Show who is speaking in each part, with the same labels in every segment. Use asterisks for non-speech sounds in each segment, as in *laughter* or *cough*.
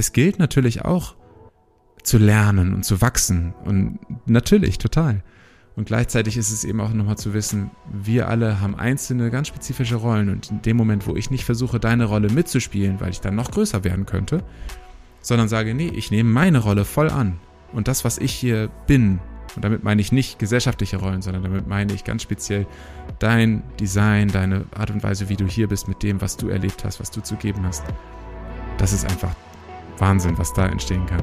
Speaker 1: es gilt natürlich auch zu lernen und zu wachsen. Und natürlich, total. Und gleichzeitig ist es eben auch nochmal zu wissen, wir alle haben einzelne, ganz spezifische Rollen. Und in dem Moment, wo ich nicht versuche, deine Rolle mitzuspielen, weil ich dann noch größer werden könnte, sondern sage, nee, ich nehme meine Rolle voll an. Und das, was ich hier bin, und damit meine ich nicht gesellschaftliche Rollen, sondern damit meine ich ganz speziell dein Design, deine Art und Weise, wie du hier bist, mit dem, was du erlebt hast, was du zu geben hast. Das ist einfach Wahnsinn, was da entstehen kann.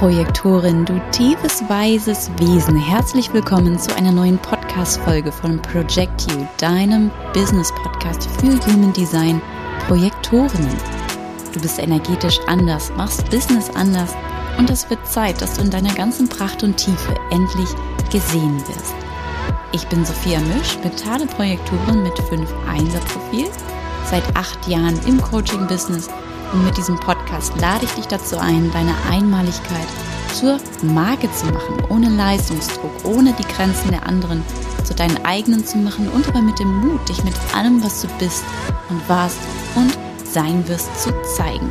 Speaker 2: Projektorin, du tiefes, weises Wesen. Herzlich willkommen zu einer neuen Podcast-Folge von Project You, deinem Business-Podcast für Human Design Projektorinnen. Du bist energetisch anders, machst Business anders und es wird Zeit, dass du in deiner ganzen Pracht und Tiefe endlich gesehen wirst. Ich bin Sophia Misch, mentale Projektorin mit 5 1er Profil, seit acht Jahren im Coaching-Business und mit diesem Podcast lade ich dich dazu ein, deine Einmaligkeit zur Marke zu machen, ohne Leistungsdruck, ohne die Grenzen der anderen zu deinen eigenen zu machen und aber mit dem Mut, dich mit allem, was du bist und warst und sein wirst, zu zeigen.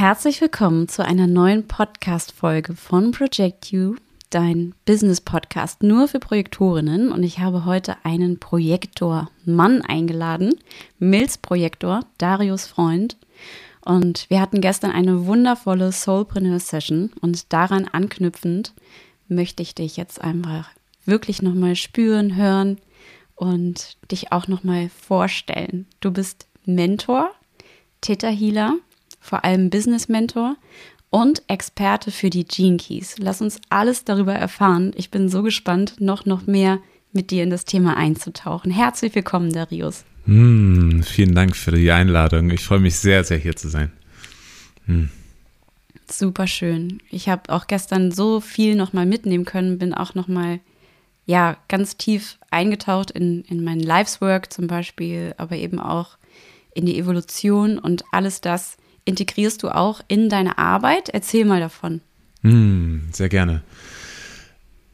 Speaker 2: Herzlich willkommen zu einer neuen Podcast-Folge von Project You dein Business-Podcast nur für Projektorinnen und ich habe heute einen Projektor-Mann eingeladen, Mills Projektor, Darius Freund. Und wir hatten gestern eine wundervolle Soulpreneur-Session und daran anknüpfend möchte ich dich jetzt einfach wirklich nochmal spüren, hören und dich auch nochmal vorstellen. Du bist Mentor, Theta Healer, vor allem Business Mentor und Experte für die Gene Keys. Lass uns alles darüber erfahren. Ich bin so gespannt, noch, noch mehr mit dir in das Thema einzutauchen. Herzlich willkommen, Darius.
Speaker 1: Mm, vielen Dank für die Einladung. Ich freue mich sehr, sehr hier zu sein.
Speaker 2: Mm. Super schön. Ich habe auch gestern so viel nochmal mitnehmen können, bin auch nochmal ja, ganz tief eingetaucht in, in mein Life's Work zum Beispiel, aber eben auch in die Evolution und alles das, integrierst du auch in deine Arbeit? Erzähl mal davon.
Speaker 1: Mm, sehr gerne.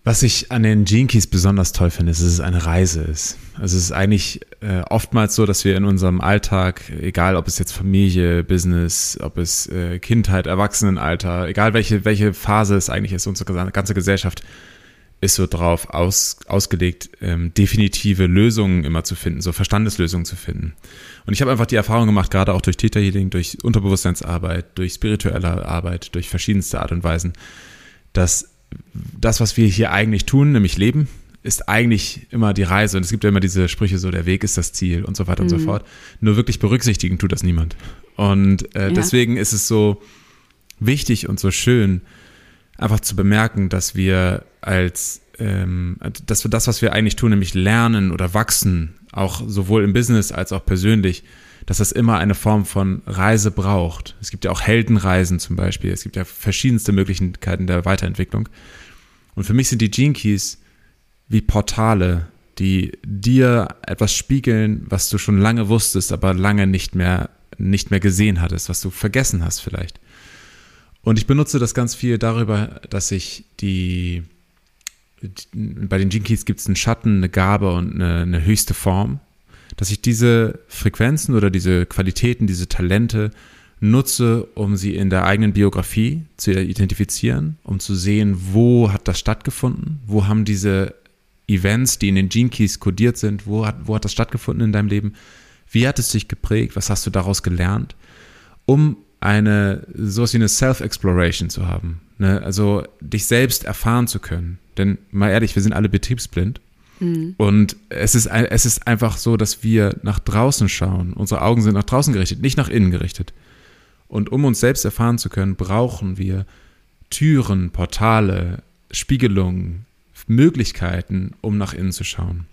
Speaker 1: Was ich an den Gene Keys besonders toll finde, ist, dass es eine Reise ist. Also es ist eigentlich äh, oftmals so, dass wir in unserem Alltag, egal ob es jetzt Familie, Business, ob es äh, Kindheit, Erwachsenenalter, egal welche, welche Phase es eigentlich ist, unsere ganze Gesellschaft ist so drauf aus, ausgelegt, ähm, definitive Lösungen immer zu finden, so Verstandeslösungen zu finden. Und ich habe einfach die Erfahrung gemacht, gerade auch durch Theta Healing, durch Unterbewusstseinsarbeit, durch spirituelle Arbeit, durch verschiedenste Art und Weisen, dass das, was wir hier eigentlich tun, nämlich leben, ist eigentlich immer die Reise. Und es gibt ja immer diese Sprüche so, der Weg ist das Ziel und so weiter mhm. und so mhm. fort. Nur wirklich berücksichtigen tut das niemand. Und äh, ja. deswegen ist es so wichtig und so schön, einfach zu bemerken, dass wir als, ähm, dass wir das, was wir eigentlich tun, nämlich lernen oder wachsen, auch sowohl im Business als auch persönlich, dass das immer eine Form von Reise braucht. Es gibt ja auch Heldenreisen zum Beispiel. Es gibt ja verschiedenste Möglichkeiten der Weiterentwicklung. Und für mich sind die Gene Keys wie Portale, die dir etwas spiegeln, was du schon lange wusstest, aber lange nicht mehr, nicht mehr gesehen hattest, was du vergessen hast vielleicht. Und ich benutze das ganz viel darüber, dass ich die, bei den Jinkies gibt es einen Schatten, eine Gabe und eine, eine höchste Form, dass ich diese Frequenzen oder diese Qualitäten, diese Talente nutze, um sie in der eigenen Biografie zu identifizieren, um zu sehen, wo hat das stattgefunden, wo haben diese Events, die in den Gene Keys kodiert sind, wo hat, wo hat das stattgefunden in deinem Leben, wie hat es dich geprägt, was hast du daraus gelernt, um eine, sowas wie eine Self-Exploration zu haben. Ne? Also dich selbst erfahren zu können. Denn mal ehrlich, wir sind alle betriebsblind. Mhm. Und es ist, es ist einfach so, dass wir nach draußen schauen. Unsere Augen sind nach draußen gerichtet, nicht nach innen gerichtet. Und um uns selbst erfahren zu können, brauchen wir Türen, Portale, Spiegelungen, Möglichkeiten, um nach innen zu schauen.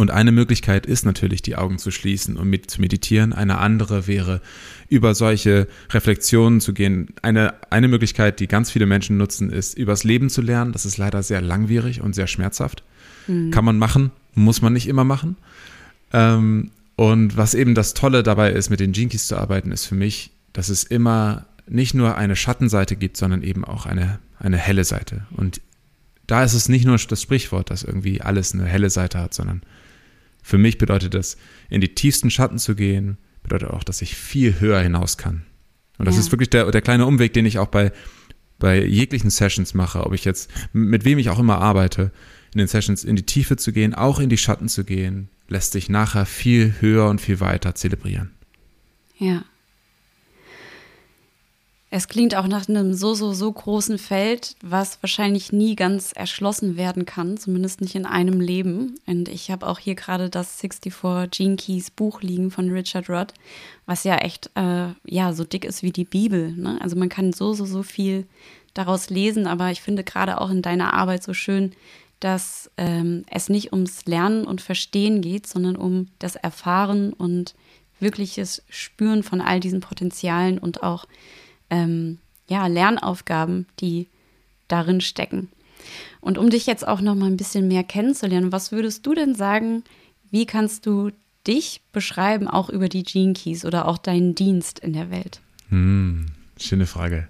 Speaker 1: Und eine Möglichkeit ist natürlich, die Augen zu schließen und mit zu meditieren. Eine andere wäre, über solche Reflexionen zu gehen. Eine, eine Möglichkeit, die ganz viele Menschen nutzen, ist, übers Leben zu lernen. Das ist leider sehr langwierig und sehr schmerzhaft. Mhm. Kann man machen, muss man nicht immer machen. Ähm, und was eben das Tolle dabei ist, mit den Jinkies zu arbeiten, ist für mich, dass es immer nicht nur eine Schattenseite gibt, sondern eben auch eine, eine helle Seite. Und da ist es nicht nur das Sprichwort, dass irgendwie alles eine helle Seite hat, sondern für mich bedeutet das, in die tiefsten Schatten zu gehen, bedeutet auch, dass ich viel höher hinaus kann. Und das ja. ist wirklich der, der kleine Umweg, den ich auch bei, bei jeglichen Sessions mache, ob ich jetzt, mit wem ich auch immer arbeite, in den Sessions in die Tiefe zu gehen, auch in die Schatten zu gehen, lässt sich nachher viel höher und viel weiter zelebrieren.
Speaker 2: Ja. Es klingt auch nach einem so, so, so großen Feld, was wahrscheinlich nie ganz erschlossen werden kann, zumindest nicht in einem Leben. Und ich habe auch hier gerade das 64 Gene Keys Buch liegen von Richard Rudd, was ja echt, äh, ja, so dick ist wie die Bibel. Ne? Also man kann so, so, so viel daraus lesen, aber ich finde gerade auch in deiner Arbeit so schön, dass ähm, es nicht ums Lernen und Verstehen geht, sondern um das Erfahren und wirkliches Spüren von all diesen Potenzialen und auch ähm, ja, Lernaufgaben, die darin stecken. Und um dich jetzt auch noch mal ein bisschen mehr kennenzulernen, was würdest du denn sagen, wie kannst du dich beschreiben, auch über die Gene Keys oder auch deinen Dienst in der Welt?
Speaker 1: Hm, schöne Frage.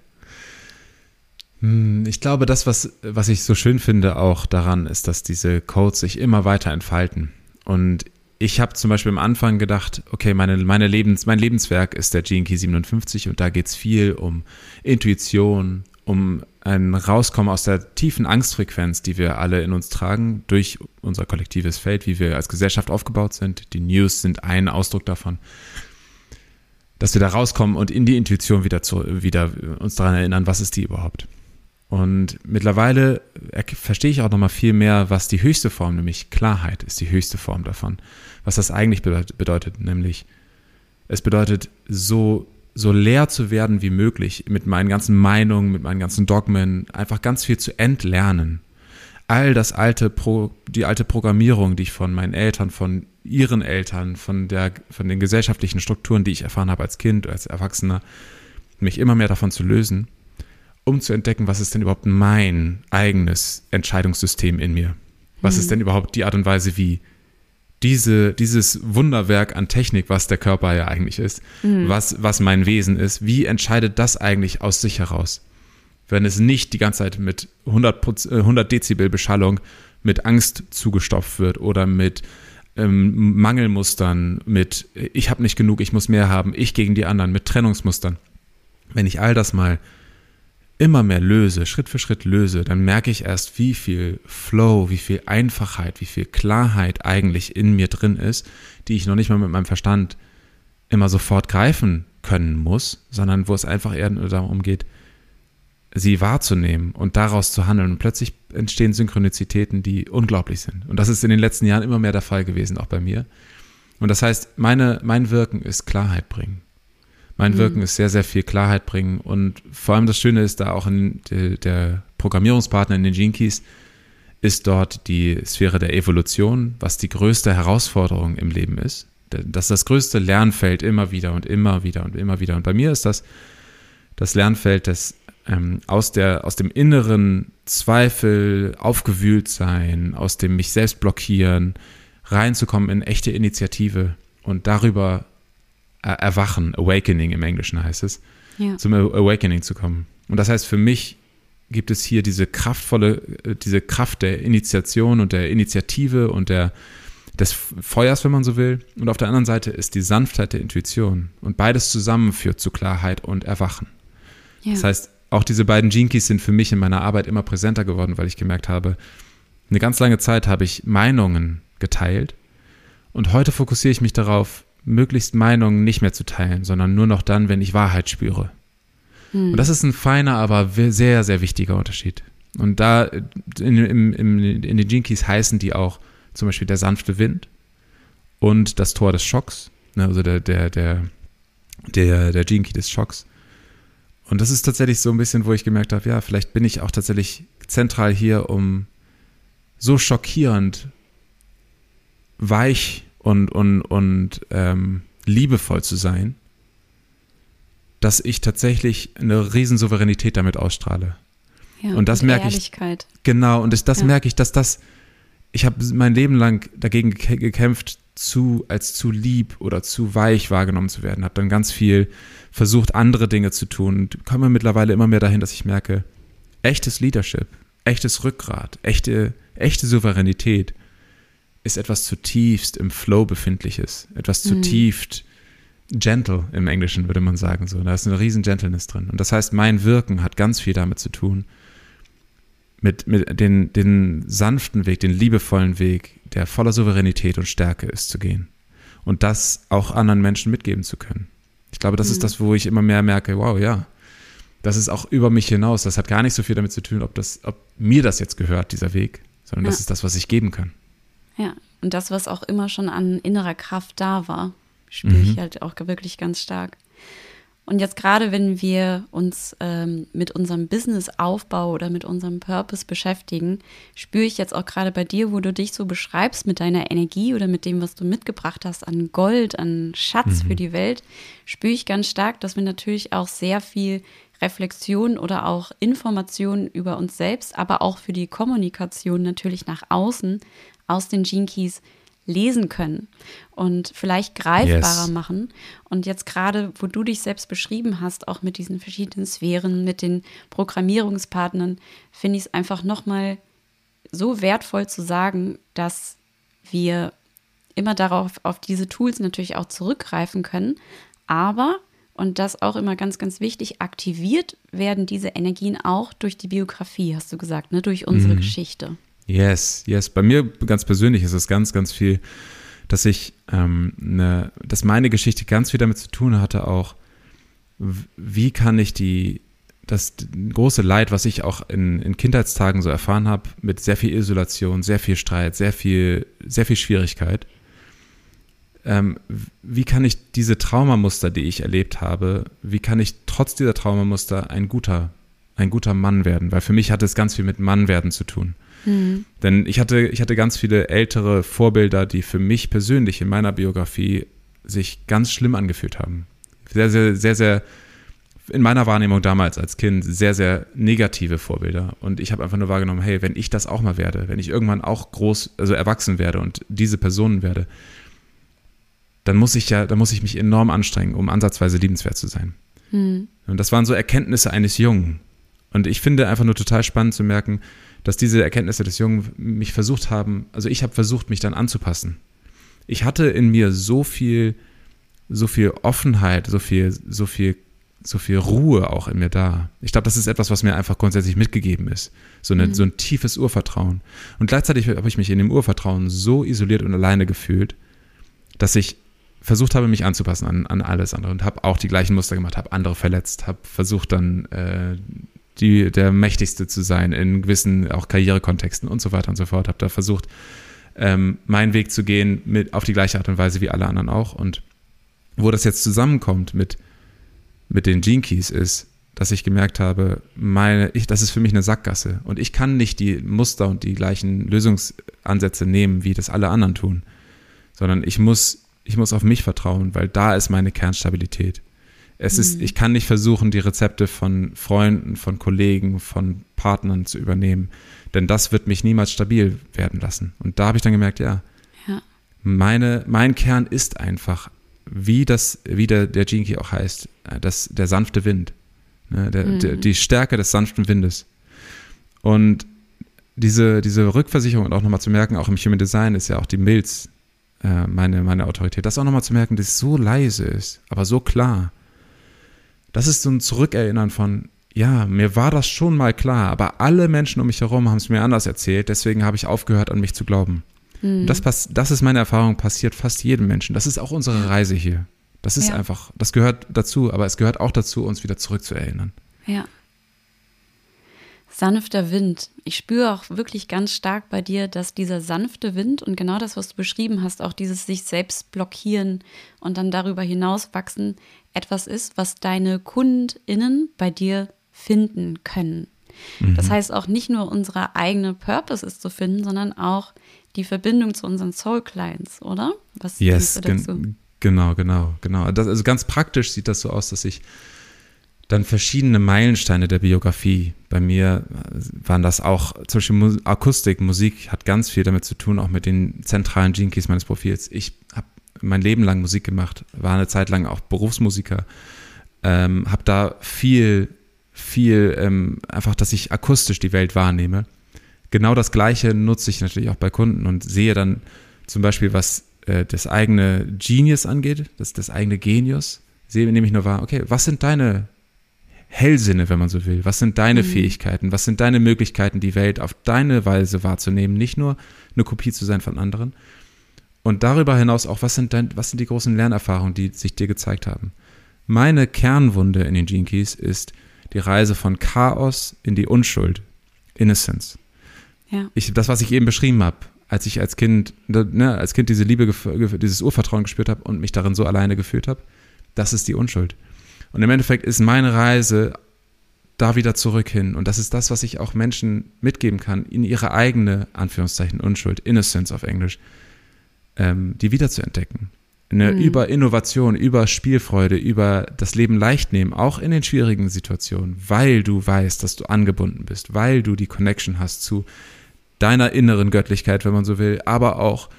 Speaker 1: Hm, ich glaube, das, was, was ich so schön finde auch daran, ist, dass diese Codes sich immer weiter entfalten. Und ich habe zum Beispiel am Anfang gedacht, okay, meine, meine Lebens, mein Lebenswerk ist der Gene Key 57 und da geht es viel um Intuition, um ein Rauskommen aus der tiefen Angstfrequenz, die wir alle in uns tragen, durch unser kollektives Feld, wie wir als Gesellschaft aufgebaut sind. Die News sind ein Ausdruck davon, dass wir da rauskommen und in die Intuition wieder, zu, wieder uns daran erinnern, was ist die überhaupt. Und mittlerweile verstehe ich auch nochmal viel mehr, was die höchste Form, nämlich Klarheit ist die höchste Form davon. Was das eigentlich bedeutet, nämlich es bedeutet, so, so leer zu werden wie möglich mit meinen ganzen Meinungen, mit meinen ganzen Dogmen, einfach ganz viel zu entlernen. All das alte, Pro, die alte Programmierung, die ich von meinen Eltern, von ihren Eltern, von, der, von den gesellschaftlichen Strukturen, die ich erfahren habe als Kind, als Erwachsener, mich immer mehr davon zu lösen um zu entdecken, was ist denn überhaupt mein eigenes Entscheidungssystem in mir? Was mhm. ist denn überhaupt die Art und Weise, wie diese, dieses Wunderwerk an Technik, was der Körper ja eigentlich ist, mhm. was, was mein Wesen ist, wie entscheidet das eigentlich aus sich heraus? Wenn es nicht die ganze Zeit mit 100, 100 äh, Dezibel Beschallung mit Angst zugestopft wird oder mit ähm, Mangelmustern, mit ich habe nicht genug, ich muss mehr haben, ich gegen die anderen, mit Trennungsmustern. Wenn ich all das mal immer mehr löse, Schritt für Schritt löse, dann merke ich erst, wie viel Flow, wie viel Einfachheit, wie viel Klarheit eigentlich in mir drin ist, die ich noch nicht mal mit meinem Verstand immer sofort greifen können muss, sondern wo es einfach eher darum geht, sie wahrzunehmen und daraus zu handeln. Und plötzlich entstehen Synchronizitäten, die unglaublich sind. Und das ist in den letzten Jahren immer mehr der Fall gewesen, auch bei mir. Und das heißt, meine, mein Wirken ist Klarheit bringen. Mein mhm. Wirken ist sehr, sehr viel Klarheit bringen. Und vor allem das Schöne ist da auch in der, der Programmierungspartner in den Gene Keys ist dort die Sphäre der Evolution, was die größte Herausforderung im Leben ist. Das ist das größte Lernfeld immer wieder und immer wieder und immer wieder. Und bei mir ist das das Lernfeld des ähm, aus, der, aus dem inneren Zweifel, aufgewühlt sein, aus dem mich selbst blockieren, reinzukommen in echte Initiative und darüber Erwachen, Awakening im Englischen heißt es, ja. zum Awakening zu kommen. Und das heißt, für mich gibt es hier diese kraftvolle, äh, diese Kraft der Initiation und der Initiative und der, des Feuers, wenn man so will. Und auf der anderen Seite ist die Sanftheit der Intuition. Und beides zusammen führt zu Klarheit und Erwachen. Ja. Das heißt, auch diese beiden Jinkies sind für mich in meiner Arbeit immer präsenter geworden, weil ich gemerkt habe, eine ganz lange Zeit habe ich Meinungen geteilt und heute fokussiere ich mich darauf, möglichst Meinungen nicht mehr zu teilen, sondern nur noch dann, wenn ich Wahrheit spüre. Hm. Und das ist ein feiner, aber sehr, sehr wichtiger Unterschied. Und da in, in, in, in den Jinkies heißen die auch zum Beispiel der sanfte Wind und das Tor des Schocks, ne, also der, der, der, der, der Jinky des Schocks. Und das ist tatsächlich so ein bisschen, wo ich gemerkt habe, ja, vielleicht bin ich auch tatsächlich zentral hier, um so schockierend weich und, und, und ähm, liebevoll zu sein, dass ich tatsächlich eine Riesensouveränität damit ausstrahle. Ja, und das merke ich. Genau, und das, das ja. merke ich, dass das, ich habe mein Leben lang dagegen gekämpft, zu, als zu lieb oder zu weich wahrgenommen zu werden. Habe dann ganz viel versucht, andere Dinge zu tun und komme mittlerweile immer mehr dahin, dass ich merke, echtes Leadership, echtes Rückgrat, echte, echte Souveränität ist etwas zutiefst im Flow befindliches, etwas mhm. zutiefst gentle im Englischen, würde man sagen. So, da ist eine riesen Gentleness drin. Und das heißt, mein Wirken hat ganz viel damit zu tun, mit, mit den, den sanften Weg, den liebevollen Weg, der voller Souveränität und Stärke ist, zu gehen. Und das auch anderen Menschen mitgeben zu können. Ich glaube, das mhm. ist das, wo ich immer mehr merke, wow, ja, das ist auch über mich hinaus. Das hat gar nicht so viel damit zu tun, ob, das, ob mir das jetzt gehört, dieser Weg, sondern ja. das ist das, was ich geben kann.
Speaker 2: Ja, und das, was auch immer schon an innerer Kraft da war, spüre mhm. ich halt auch wirklich ganz stark. Und jetzt gerade, wenn wir uns ähm, mit unserem Businessaufbau oder mit unserem Purpose beschäftigen, spüre ich jetzt auch gerade bei dir, wo du dich so beschreibst mit deiner Energie oder mit dem, was du mitgebracht hast an Gold, an Schatz mhm. für die Welt, spüre ich ganz stark, dass wir natürlich auch sehr viel Reflexion oder auch Informationen über uns selbst, aber auch für die Kommunikation natürlich nach außen aus den Gene Keys lesen können und vielleicht greifbarer yes. machen. Und jetzt gerade, wo du dich selbst beschrieben hast, auch mit diesen verschiedenen Sphären, mit den Programmierungspartnern, finde ich es einfach nochmal so wertvoll zu sagen, dass wir immer darauf, auf diese Tools natürlich auch zurückgreifen können, aber und das auch immer ganz, ganz wichtig, aktiviert werden diese Energien auch durch die Biografie, hast du gesagt, ne? durch unsere mhm. Geschichte.
Speaker 1: Yes, yes. Bei mir ganz persönlich ist es ganz, ganz viel, dass ich, ähm, ne, dass meine Geschichte ganz viel damit zu tun hatte, auch, wie kann ich die, das große Leid, was ich auch in, in Kindheitstagen so erfahren habe, mit sehr viel Isolation, sehr viel Streit, sehr viel, sehr viel Schwierigkeit, ähm, wie kann ich diese Traumamuster, die ich erlebt habe, wie kann ich trotz dieser Traumamuster ein guter, ein guter Mann werden? Weil für mich hat es ganz viel mit Mann werden zu tun. Mhm. Denn ich hatte, ich hatte ganz viele ältere Vorbilder, die für mich persönlich in meiner Biografie sich ganz schlimm angefühlt haben. Sehr, sehr, sehr, sehr, in meiner Wahrnehmung damals als Kind, sehr, sehr negative Vorbilder. Und ich habe einfach nur wahrgenommen, hey, wenn ich das auch mal werde, wenn ich irgendwann auch groß, also erwachsen werde und diese Personen werde, dann muss ich ja, dann muss ich mich enorm anstrengen, um ansatzweise liebenswert zu sein. Mhm. Und das waren so Erkenntnisse eines Jungen. Und ich finde einfach nur total spannend zu merken, dass diese Erkenntnisse des Jungen mich versucht haben, also ich habe versucht, mich dann anzupassen. Ich hatte in mir so viel, so viel Offenheit, so viel, so viel, so viel Ruhe auch in mir da. Ich glaube, das ist etwas, was mir einfach grundsätzlich mitgegeben ist. So, eine, mhm. so ein tiefes Urvertrauen. Und gleichzeitig habe ich mich in dem Urvertrauen so isoliert und alleine gefühlt, dass ich versucht habe, mich anzupassen an, an alles andere und habe auch die gleichen Muster gemacht, habe andere verletzt, habe versucht dann äh, die, der Mächtigste zu sein in gewissen auch Karrierekontexten und so weiter und so fort. Habe da versucht, ähm, meinen Weg zu gehen mit, auf die gleiche Art und Weise wie alle anderen auch. Und wo das jetzt zusammenkommt mit, mit den Gene Keys ist, dass ich gemerkt habe, meine, ich, das ist für mich eine Sackgasse und ich kann nicht die Muster und die gleichen Lösungsansätze nehmen, wie das alle anderen tun, sondern ich muss, ich muss auf mich vertrauen, weil da ist meine Kernstabilität. Es ist, mhm. ich kann nicht versuchen, die Rezepte von Freunden, von Kollegen, von Partnern zu übernehmen, denn das wird mich niemals stabil werden lassen. Und da habe ich dann gemerkt, ja, ja. Meine, mein Kern ist einfach, wie das, wie der, der Key auch heißt, das, der sanfte Wind, ne, der, mhm. der, die Stärke des sanften Windes. Und diese, diese Rückversicherung und auch nochmal zu merken, auch im Human Design ist ja auch die Milz äh, meine, meine Autorität. Das auch nochmal zu merken, dass es so leise ist, aber so klar das ist so ein Zurückerinnern von, ja, mir war das schon mal klar, aber alle Menschen um mich herum haben es mir anders erzählt, deswegen habe ich aufgehört, an mich zu glauben. Mhm. Das, das ist meine Erfahrung, passiert fast jedem Menschen. Das ist auch unsere Reise hier. Das ist ja. einfach, das gehört dazu, aber es gehört auch dazu, uns wieder zurückzuerinnern.
Speaker 2: Ja. Sanfter Wind. Ich spüre auch wirklich ganz stark bei dir, dass dieser sanfte Wind und genau das, was du beschrieben hast, auch dieses sich selbst blockieren und dann darüber hinaus wachsen, etwas ist, was deine KundInnen bei dir finden können. Mhm. Das heißt auch nicht nur unsere eigene Purpose ist zu finden, sondern auch die Verbindung zu unseren Soul Clients, oder?
Speaker 1: Was yes, du dazu? Gen genau, genau, genau. Das, also ganz praktisch sieht das so aus, dass ich Dann verschiedene Meilensteine der Biografie. Bei mir waren das auch, zum Beispiel Akustik, Musik hat ganz viel damit zu tun, auch mit den zentralen Gene meines Profils. Ich habe mein Leben lang Musik gemacht, war eine Zeit lang auch Berufsmusiker, ähm, habe da viel, viel, ähm, einfach, dass ich akustisch die Welt wahrnehme. Genau das Gleiche nutze ich natürlich auch bei Kunden und sehe dann zum Beispiel, was äh, das eigene Genius angeht, das, das eigene Genius, sehe nämlich nur wahr, okay, was sind deine Hellsinne, wenn man so will? Was sind deine mhm. Fähigkeiten? Was sind deine Möglichkeiten, die Welt auf deine Weise wahrzunehmen? Nicht nur eine Kopie zu sein von anderen. Und darüber hinaus auch, was sind, dein, was sind die großen Lernerfahrungen, die sich dir gezeigt haben? Meine Kernwunde in den Gene Keys ist die Reise von Chaos in die Unschuld, Innocence. Ja. Ich, das, was ich eben beschrieben habe, als ich als Kind, ne, als Kind diese Liebe, dieses Urvertrauen gespürt habe und mich darin so alleine gefühlt habe, das ist die Unschuld. Und im Endeffekt ist meine Reise da wieder zurück hin. Und das ist das, was ich auch Menschen mitgeben kann, in ihre eigene, Anführungszeichen, Unschuld, Innocence auf Englisch, ähm, die wiederzuentdecken. Eine, mhm. Über Innovation, über Spielfreude, über das Leben leicht nehmen, auch in den schwierigen Situationen, weil du weißt, dass du angebunden bist, weil du die Connection hast zu deiner inneren Göttlichkeit, wenn man so will, aber auch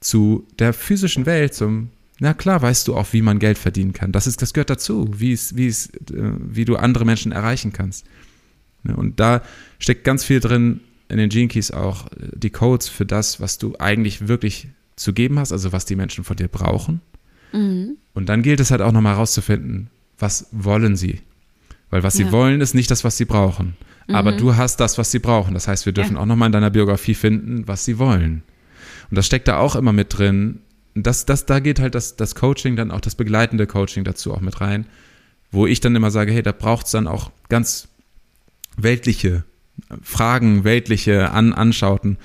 Speaker 1: zu der physischen Welt, zum na klar, weißt du auch, wie man Geld verdienen kann. Das ist, das gehört dazu, wie es, wie es, äh, wie du andere Menschen erreichen kannst. Ne, und da steckt ganz viel drin in den Gene Keys auch äh, die Codes für das, was du eigentlich wirklich zu geben hast, also was die Menschen von dir brauchen. Mhm. Und dann gilt es halt auch nochmal herauszufinden, was wollen sie? Weil was ja. sie wollen, ist nicht das, was sie brauchen. Mhm. Aber du hast das, was sie brauchen. Das heißt, wir dürfen ja. auch nochmal in deiner Biografie finden, was sie wollen. Und das steckt da auch immer mit drin, das, das, da geht halt das, das Coaching, dann auch das begleitende Coaching dazu auch mit rein, wo ich dann immer sage, hey, da braucht es dann auch ganz weltliche Fragen, weltliche An Anschauten,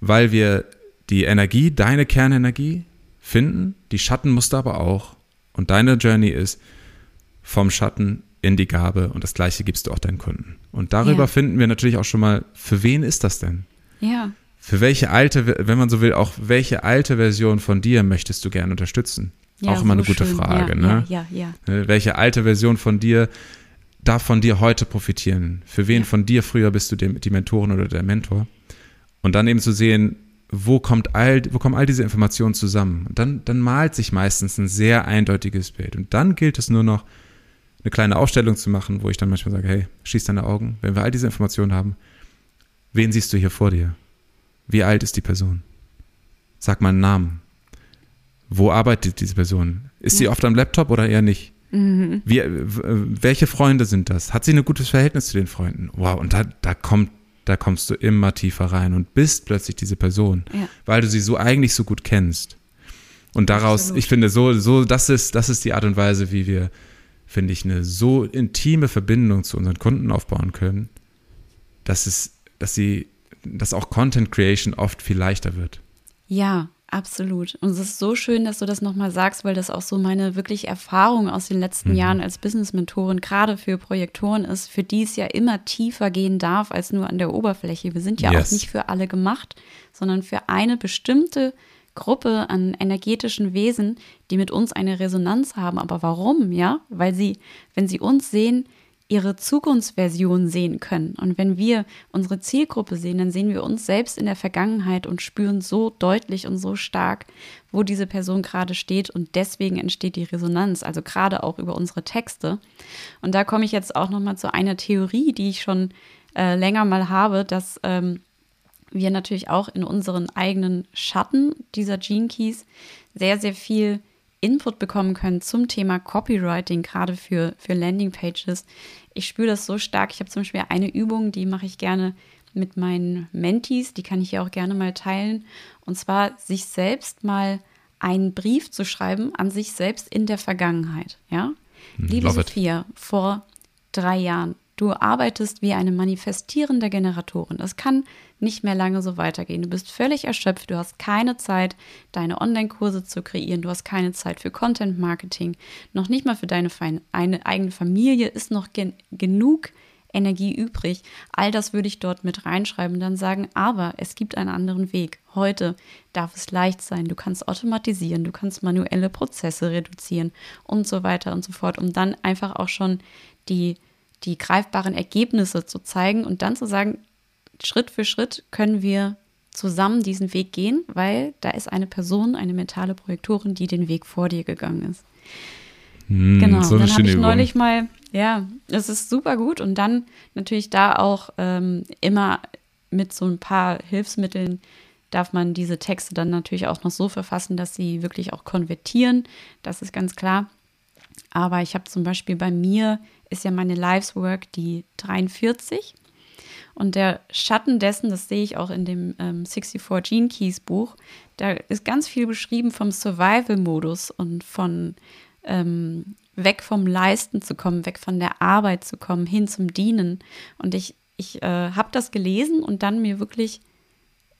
Speaker 1: weil wir die Energie, deine Kernenergie finden, die Schattenmuster aber auch. Und deine Journey ist vom Schatten in die Gabe und das gleiche gibst du auch deinen Kunden. Und darüber ja. finden wir natürlich auch schon mal, für wen ist das denn?
Speaker 2: Ja
Speaker 1: für welche alte, wenn man so will, auch welche alte Version von dir möchtest du gerne unterstützen? Ja, auch immer so eine gute schön. Frage,
Speaker 2: ja,
Speaker 1: ne?
Speaker 2: Ja, ja, ja.
Speaker 1: Ne, welche alte Version von dir darf von dir heute profitieren? Für wen von dir früher bist du die Mentorin oder der Mentor? Und dann eben zu sehen, wo kommt all, wo kommen all diese Informationen zusammen? Und dann, dann malt sich meistens ein sehr eindeutiges Bild. Und dann gilt es nur noch, eine kleine Aufstellung zu machen, wo ich dann manchmal sage, hey, schließ deine Augen. Wenn wir all diese Informationen haben, wen siehst du hier vor dir? Wie alt ist die Person? Sag mal einen Namen. Wo arbeitet diese Person? Ist sie oft am Laptop oder eher nicht? Mhm. Wie, welche Freunde sind das? Hat sie ein gutes Verhältnis zu den Freunden? Wow, und da, da kommt, da kommst du immer tiefer rein und bist plötzlich diese Person, ja. weil du sie so eigentlich so gut kennst. Und daraus, Absolut. ich finde, so, so, das ist, das ist die Art und Weise, wie wir, finde ich, eine so intime Verbindung zu unseren Kunden aufbauen können, dass es, dass sie dass auch Content Creation oft viel leichter wird.
Speaker 2: Ja, absolut. Und es ist so schön, dass du das nochmal sagst, weil das auch so meine wirklich Erfahrung aus den letzten mhm. Jahren als Business-Mentorin gerade für Projektoren ist, für die es ja immer tiefer gehen darf als nur an der Oberfläche. Wir sind ja yes. auch nicht für alle gemacht, sondern für eine bestimmte Gruppe an energetischen Wesen, die mit uns eine Resonanz haben. Aber warum? Ja, weil sie, wenn sie uns sehen, ihre Zukunftsversion sehen können. Und wenn wir unsere Zielgruppe sehen, dann sehen wir uns selbst in der Vergangenheit und spüren so deutlich und so stark, wo diese Person gerade steht. Und deswegen entsteht die Resonanz, also gerade auch über unsere Texte. Und da komme ich jetzt auch noch mal zu einer Theorie, die ich schon äh, länger mal habe, dass ähm, wir natürlich auch in unseren eigenen Schatten dieser Gene Keys sehr, sehr viel Input bekommen können zum Thema Copywriting, gerade für, für Landingpages. Ich spüre das so stark. Ich habe zum Beispiel eine Übung, die mache ich gerne mit meinen Mentees, die kann ich hier auch gerne mal teilen. Und zwar sich selbst mal einen Brief zu schreiben an sich selbst in der Vergangenheit. Ja? Hm, Liebe Sophia, vor drei Jahren, du arbeitest wie eine manifestierende Generatorin. Das kann nicht mehr lange so weitergehen. Du bist völlig erschöpft, du hast keine Zeit, deine Online-Kurse zu kreieren, du hast keine Zeit für Content-Marketing, noch nicht mal für deine eine eigene Familie ist noch gen genug Energie übrig. All das würde ich dort mit reinschreiben und dann sagen, aber es gibt einen anderen Weg. Heute darf es leicht sein. Du kannst automatisieren, du kannst manuelle Prozesse reduzieren und so weiter und so fort, um dann einfach auch schon die die greifbaren Ergebnisse zu zeigen und dann zu sagen, Schritt für Schritt können wir zusammen diesen Weg gehen, weil da ist eine Person, eine mentale Projektorin, die den Weg vor dir gegangen ist.
Speaker 1: Hm,
Speaker 2: genau,
Speaker 1: so
Speaker 2: dann habe ich neulich mal, ja, es ist super gut und dann natürlich da auch ähm, immer mit so ein paar Hilfsmitteln darf man diese Texte dann natürlich auch noch so verfassen, dass sie wirklich auch konvertieren. Das ist ganz klar. Aber ich habe zum Beispiel bei mir ist ja meine Lives Work die 43 und der Schatten dessen, das sehe ich auch in dem ähm, 64 Gene Keys Buch, da ist ganz viel beschrieben vom Survival-Modus und von ähm, weg vom Leisten zu kommen, weg von der Arbeit zu kommen, hin zum Dienen. Und ich, ich äh, habe das gelesen und dann mir wirklich,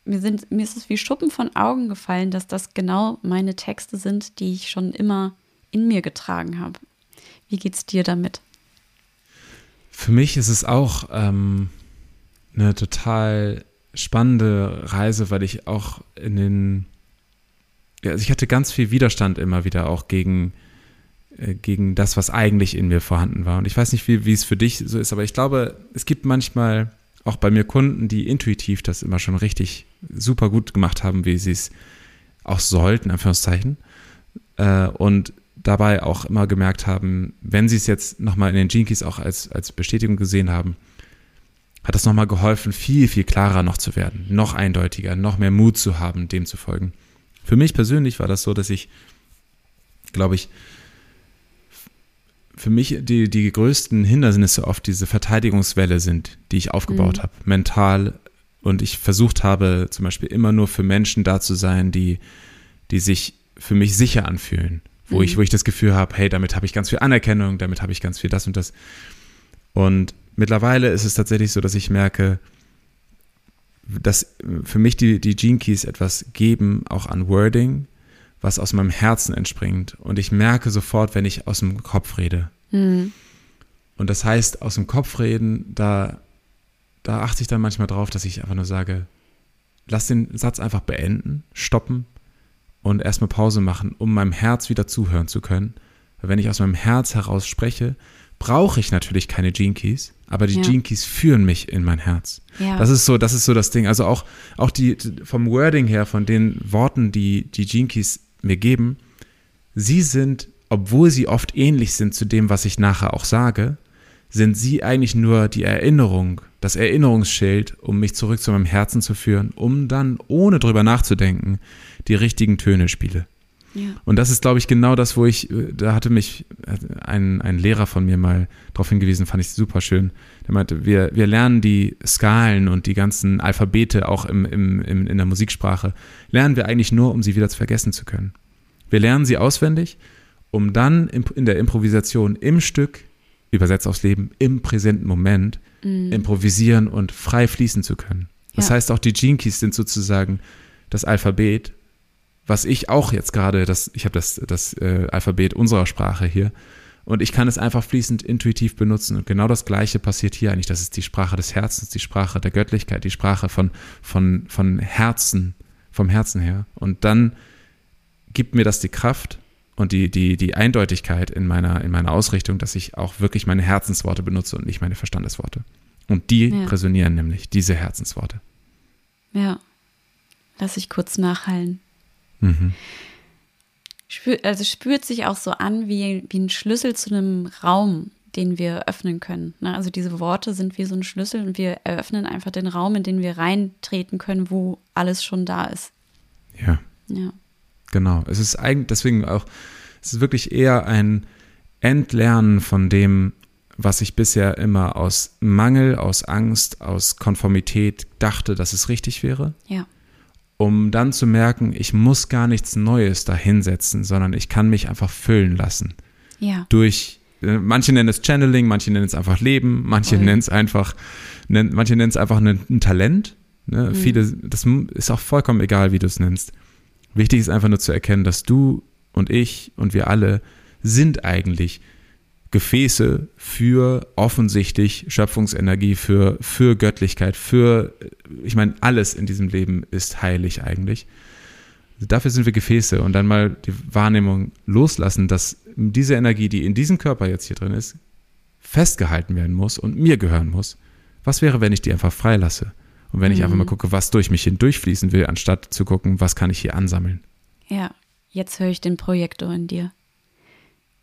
Speaker 2: mir, sind, mir ist es wie Schuppen von Augen gefallen, dass das genau meine Texte sind, die ich schon immer in mir getragen habe. Wie geht's dir damit?
Speaker 1: Für mich ist es auch ähm, eine total spannende Reise, weil ich auch in den, ja, also ich hatte ganz viel Widerstand immer wieder auch gegen, äh, gegen das, was eigentlich in mir vorhanden war. Und ich weiß nicht, wie, wie es für dich so ist, aber ich glaube, es gibt manchmal auch bei mir Kunden, die intuitiv das immer schon richtig super gut gemacht haben, wie sie es auch sollten, Anführungszeichen. Äh, und dabei auch immer gemerkt haben, wenn sie es jetzt nochmal in den Jinkies auch als, als Bestätigung gesehen haben, hat das nochmal geholfen, viel, viel klarer noch zu werden, noch eindeutiger, noch mehr Mut zu haben, dem zu folgen. Für mich persönlich war das so, dass ich, glaube ich, für mich die, die größten Hindernisse oft diese Verteidigungswelle sind, die ich aufgebaut mhm. habe, mental. Und ich versucht habe, zum Beispiel immer nur für Menschen da zu sein, die, die sich für mich sicher anfühlen, wo, mhm. ich, wo ich das Gefühl habe, hey, damit habe ich ganz viel Anerkennung, damit habe ich ganz viel das und das. Und mittlerweile ist es tatsächlich so, dass ich merke, dass für mich die, die Gene Keys etwas geben, auch an Wording, was aus meinem Herzen entspringt. Und ich merke sofort, wenn ich aus dem Kopf rede. Mhm. Und das heißt, aus dem Kopf reden, da, da achte ich dann manchmal drauf, dass ich einfach nur sage, lass den Satz einfach beenden, stoppen und erstmal Pause machen, um meinem Herz wieder zuhören zu können. Weil wenn ich aus meinem Herz heraus spreche, brauche ich natürlich keine Gene Keys, aber die ja. Gene Keys führen mich in mein Herz. Ja. Das ist so, das ist so das Ding. Also auch, auch die, vom Wording her, von den Worten, die die Gene Keys mir geben, sie sind, obwohl sie oft ähnlich sind zu dem, was ich nachher auch sage, sind sie eigentlich nur die Erinnerung, das Erinnerungsschild, um mich zurück zu meinem Herzen zu führen, um dann, ohne drüber nachzudenken, die richtigen Töne spiele. Und das ist, glaube ich, genau das, wo ich, äh, da hatte mich äh, ein, ein Lehrer von mir mal darauf hingewiesen, fand ich super schön. Der meinte, wir, wir lernen die Skalen und die ganzen Alphabete auch im, im, im, in der Musiksprache, lernen wir eigentlich nur, um sie wieder zu vergessen zu können. Wir lernen sie auswendig, um dann in der Improvisation im Stück, übersetzt aufs Leben, im präsenten Moment, mhm. improvisieren und frei fließen zu können. Das ja. heißt, auch die Gene Keys sind sozusagen das Alphabet, was ich auch jetzt gerade, das, ich habe das, das äh, Alphabet unserer Sprache hier und ich kann es einfach fließend intuitiv benutzen. Und genau das Gleiche passiert hier eigentlich. Das ist die Sprache des Herzens, die Sprache der Göttlichkeit, die Sprache von, von, von Herzen, vom Herzen her. Und dann gibt mir das die Kraft und die, die, die Eindeutigkeit in meiner, in meiner Ausrichtung, dass ich auch wirklich meine Herzensworte benutze und nicht meine Verstandesworte. Und die ja. resonieren nämlich, diese Herzensworte.
Speaker 2: Ja. Lass ich kurz nachhallen. Mhm. Spür, also spürt sich auch so an wie, wie ein Schlüssel zu einem Raum, den wir öffnen können. Ne? Also diese Worte sind wie so ein Schlüssel und wir eröffnen einfach den Raum, in den wir reintreten können, wo alles schon da ist.
Speaker 1: Ja. Ja. Genau. Es ist eigentlich deswegen auch, es ist wirklich eher ein Entlernen von dem, was ich bisher immer aus Mangel, aus Angst, aus Konformität dachte, dass es richtig wäre.
Speaker 2: Ja
Speaker 1: um dann zu merken, ich muss gar nichts Neues dahinsetzen, sondern ich kann mich einfach füllen lassen.
Speaker 2: Ja.
Speaker 1: Durch, äh, manche nennen es Channeling, manche nennen es einfach Leben, manche nennen es einfach, nennen, manche nennen es einfach ein, ein Talent. Ne? Mhm. Viele, das ist auch vollkommen egal, wie du es nennst. Wichtig ist einfach nur zu erkennen, dass du und ich und wir alle sind eigentlich Gefäße für offensichtlich Schöpfungsenergie, für, für Göttlichkeit, für, ich meine, alles in diesem Leben ist heilig eigentlich. Dafür sind wir Gefäße und dann mal die Wahrnehmung loslassen, dass diese Energie, die in diesem Körper jetzt hier drin ist, festgehalten werden muss und mir gehören muss. Was wäre, wenn ich die einfach freilasse? Und wenn ich einfach mal mhm. gucke, was durch mich hindurchfließen will, anstatt zu gucken, was kann ich hier ansammeln.
Speaker 2: Ja, jetzt höre ich den Projektor in dir.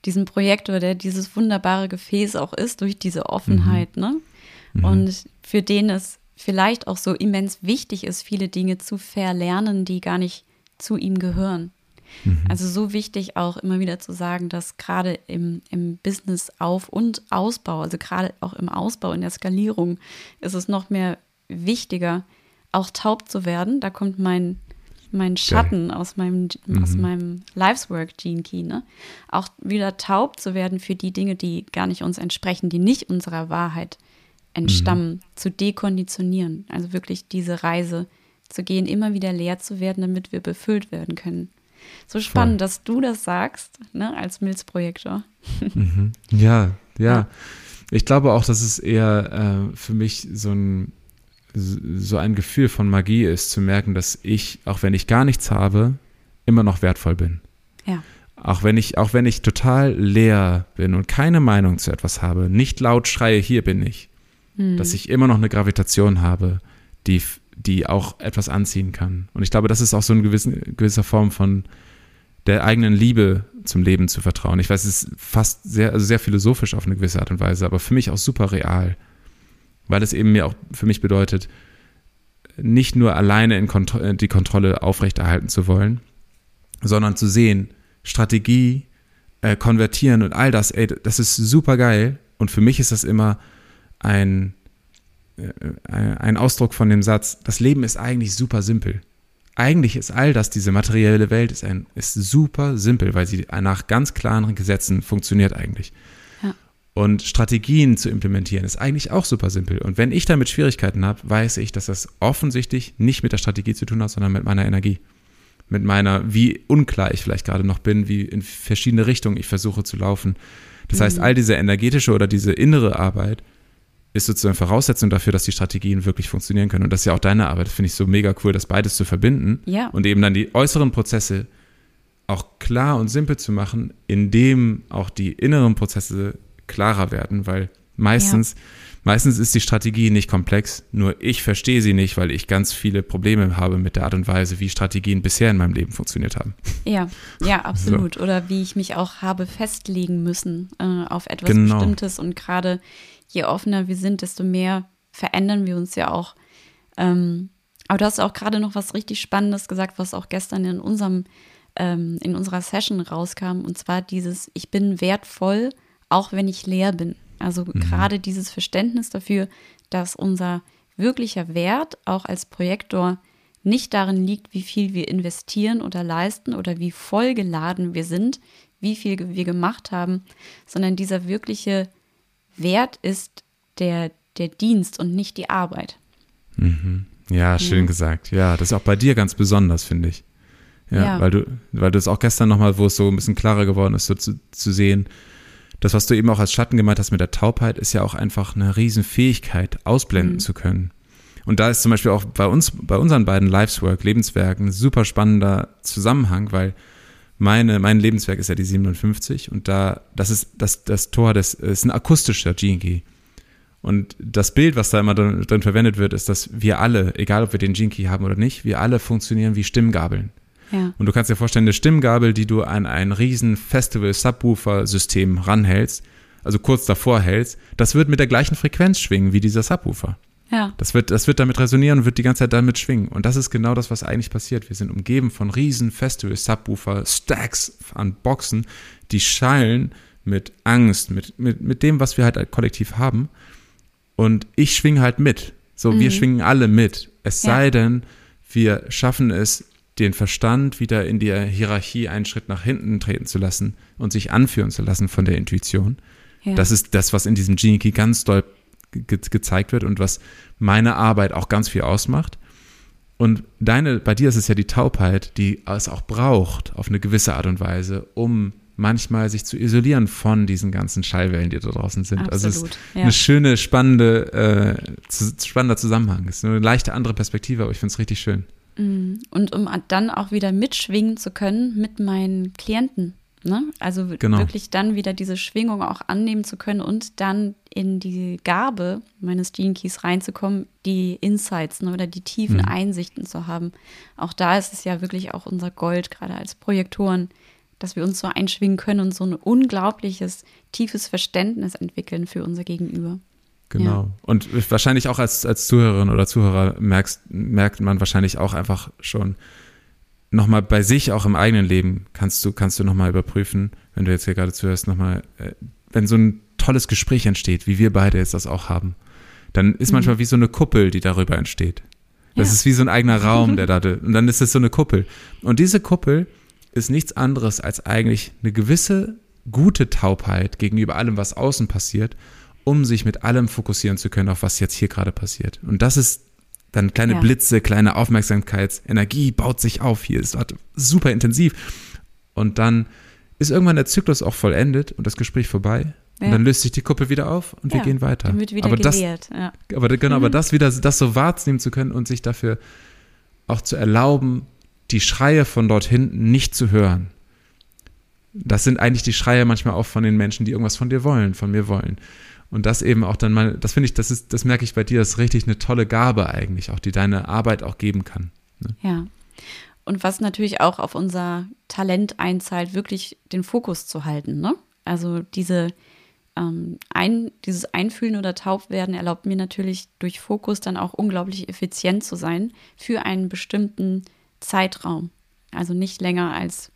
Speaker 2: Diesen Projektor, der dieses wunderbare Gefäß auch ist, durch diese Offenheit, mhm. ne? Mhm. Und für den es vielleicht auch so immens wichtig ist, viele Dinge zu verlernen, die gar nicht zu ihm gehören. Mhm. Also so wichtig auch immer wieder zu sagen, dass gerade im, im Business-Auf- und Ausbau, also gerade auch im Ausbau, in der Skalierung, ist es noch mehr wichtiger, auch taub zu werden. Da kommt mein, mein Schatten Geil. aus meinem, mhm. aus meinem Life's Work Gene Key, ne? Auch wieder taub zu werden für die Dinge, die gar nicht uns entsprechen, die nicht unserer Wahrheit entstammen, mhm. zu dekonditionieren. Also wirklich diese Reise zu gehen, immer wieder leer zu werden, damit wir befüllt werden können. So spannend, Voll. dass du das sagst, ne, als Milzprojektor. *laughs*
Speaker 1: Mhm. Ja, ja, ja, Ich glaube auch, dass es eher äh, für mich so ein, so ein Gefühl von Magie ist, zu merken, dass ich, auch wenn ich gar nichts habe, immer noch wertvoll bin.
Speaker 2: Ja.
Speaker 1: Auch wenn ich, auch wenn ich total leer bin und keine Meinung zu etwas habe, nicht laut schreie, hier bin ich, hm. dass ich immer noch eine Gravitation habe, die, die auch etwas anziehen kann. Und ich glaube, das ist auch so eine gewisse, gewisse Form von der eigenen Liebe zum Leben zu vertrauen. Ich weiß, es ist fast sehr, also sehr philosophisch auf eine gewisse Art und Weise, aber für mich auch super real, weil es eben mir auch für mich bedeutet, nicht nur alleine in Kont äh, die Kontrolle aufrechterhalten zu wollen, sondern zu sehen, Strategie, äh, konvertieren und all das, ey, das ist super geil. Und für mich ist das immer ein, äh, ein Ausdruck von dem Satz, das Leben ist eigentlich super simpel eigentlich ist all das, diese materielle Welt, ist, ein, ist super simpel, weil sie nach ganz klaren Gesetzen funktioniert eigentlich. Und Strategien zu implementieren ist eigentlich auch super simpel. Und wenn ich damit Schwierigkeiten habe, weiß ich, dass das offensichtlich nicht mit der Strategie zu tun hat, sondern mit meiner Energie. Mit meiner, wie unklar ich vielleicht gerade noch bin, wie in verschiedene Richtungen ich versuche zu laufen. Das mhm. heißt, all diese energetische oder diese innere Arbeit ist sozusagen Voraussetzung dafür, dass die Strategien wirklich funktionieren können. Und das ist ja auch deine Arbeit. Finde ich so mega cool, das beides zu verbinden.
Speaker 2: Ja.
Speaker 1: Und eben dann die äußeren Prozesse auch klar und simpel zu machen, indem auch die inneren Prozesse klarer werden, weil meistens, ja. meistens ist die Strategie nicht komplex, nur ich verstehe sie nicht, weil ich ganz viele Probleme habe mit der Art und Weise, wie Strategien bisher in meinem Leben funktioniert haben.
Speaker 2: Ja, ja, *laughs* absolut. So. Oder wie ich mich auch habe festlegen müssen äh, auf etwas genau. Bestimmtes und gerade je offener wir sind, desto mehr verändern wir uns ja auch. Ähm, aber du hast auch gerade noch was richtig Spannendes gesagt, was auch gestern in unserem ähm, in unserer Session rauskam, und zwar dieses: Ich bin wertvoll, auch wenn ich leer bin. Also mhm. gerade dieses Verständnis dafür, dass unser wirklicher Wert auch als Projektor nicht darin liegt, wie viel wir investieren oder leisten oder wie vollgeladen wir sind, wie viel wir gemacht haben, sondern dieser wirkliche Wert ist der, der Dienst und nicht die Arbeit.
Speaker 1: Mhm. Ja, schön ja. gesagt. Ja, das ist auch bei dir ganz besonders, finde ich. Ja, ja, weil du, weil du es auch gestern nochmal, wo es so ein bisschen klarer geworden ist, so zu, zu sehen, das, was du eben auch als Schatten gemeint hast mit der Taubheit, ist ja auch einfach eine Riesenfähigkeit, ausblenden mhm. zu können. Und da ist zum Beispiel auch bei uns, bei unseren beiden Life's Work, Lebenswerken, ein super spannender Zusammenhang, weil meine, mein Lebenswerk ist ja die 57 und da, das ist das, das Tor, das ist ein akustischer Gene Und das Bild, was da immer drin, drin, verwendet wird, ist, dass wir alle, egal ob wir den Key haben oder nicht, wir alle funktionieren wie Stimmgabeln.
Speaker 2: Ja.
Speaker 1: Und du kannst dir vorstellen, eine Stimmgabel, die du an ein riesen Festival-Subwoofer-System ranhältst, also kurz davor hältst, das wird mit der gleichen Frequenz schwingen wie dieser Subwoofer.
Speaker 2: Ja.
Speaker 1: Das wird, das wird damit resonieren und wird die ganze Zeit damit schwingen. Und das ist genau das, was eigentlich passiert. Wir sind umgeben von riesen Festivals, Subwoofer, Stacks an Boxen, die schallen mit Angst, mit, mit, mit dem, was wir halt kollektiv haben. Und ich schwinge halt mit. So, mhm. wir schwingen alle mit. Es ja. sei denn, wir schaffen es, den Verstand wieder in der Hierarchie einen Schritt nach hinten treten zu lassen und sich anführen zu lassen von der Intuition. Ja. Das ist das, was in diesem Genie Key ganz doll ge gezeigt wird und was meine Arbeit auch ganz viel ausmacht. Und deine, bei dir ist es ja die Taubheit, die es auch braucht, auf eine gewisse Art und Weise, um manchmal sich zu isolieren von diesen ganzen Schallwellen, die da draußen sind. Absolut, also es ist ja. eine schöne, spannende, äh, spannender Zusammenhang. Es ist eine leichte andere Perspektive, aber ich finde es richtig schön.
Speaker 2: Mm. Und um dann auch wieder mitschwingen zu können mit meinen Klienten. Ne? Also genau. wirklich dann wieder diese Schwingung auch annehmen zu können und dann in die Gabe meines Gene Keys reinzukommen, die Insights ne, oder die tiefen mhm. Einsichten zu haben. Auch da ist es ja wirklich auch unser Gold, gerade als Projektoren, dass wir uns so einschwingen können und so ein unglaubliches, tiefes Verständnis entwickeln für unser Gegenüber.
Speaker 1: Genau. Ja. Und wahrscheinlich auch als, als Zuhörerin oder Zuhörer merkst, merkt man wahrscheinlich auch einfach schon, nochmal bei sich auch im eigenen Leben kannst du, kannst du nochmal überprüfen, wenn du jetzt hier gerade zuhörst, nochmal, äh, wenn so ein tolles Gespräch entsteht, wie wir beide jetzt das auch haben, dann ist mhm. manchmal wie so eine Kuppel, die darüber entsteht. Das ja. ist wie so ein eigener Raum, der da, und dann ist es so eine Kuppel. Und diese Kuppel ist nichts anderes als eigentlich eine gewisse gute Taubheit gegenüber allem, was außen passiert, um sich mit allem fokussieren zu können, auf was jetzt hier gerade passiert. Und das ist dann kleine ja. Blitze, kleine Aufmerksamkeitsenergie baut sich auf hier. War super intensiv. Und dann ist irgendwann der Zyklus auch vollendet und das Gespräch vorbei. Ja. Und dann löst sich die Kuppel wieder auf und ja, wir gehen weiter.
Speaker 2: Dann wird wieder
Speaker 1: aber
Speaker 2: gelehrt.
Speaker 1: Das, ja. aber, genau, mhm. aber *laughs* das wieder, das so wahrnehmen zu können und sich dafür auch zu erlauben, die Schreie von dort hinten nicht zu hören. Das sind eigentlich die Schreie manchmal auch von den Menschen, die irgendwas von dir wollen, von mir wollen. Und das eben auch dann mal, das finde ich, das ist, das merke ich bei dir, das ist richtig eine tolle Gabe eigentlich, auch die deine Arbeit auch geben kann.
Speaker 2: Ne? Ja. Und was natürlich auch auf unser Talent einzahlt, wirklich den Fokus zu halten. Ne? Also diese, ähm, ein, dieses Einfühlen oder Taubwerden erlaubt mir natürlich durch Fokus dann auch unglaublich effizient zu sein für einen bestimmten Zeitraum. Also nicht länger als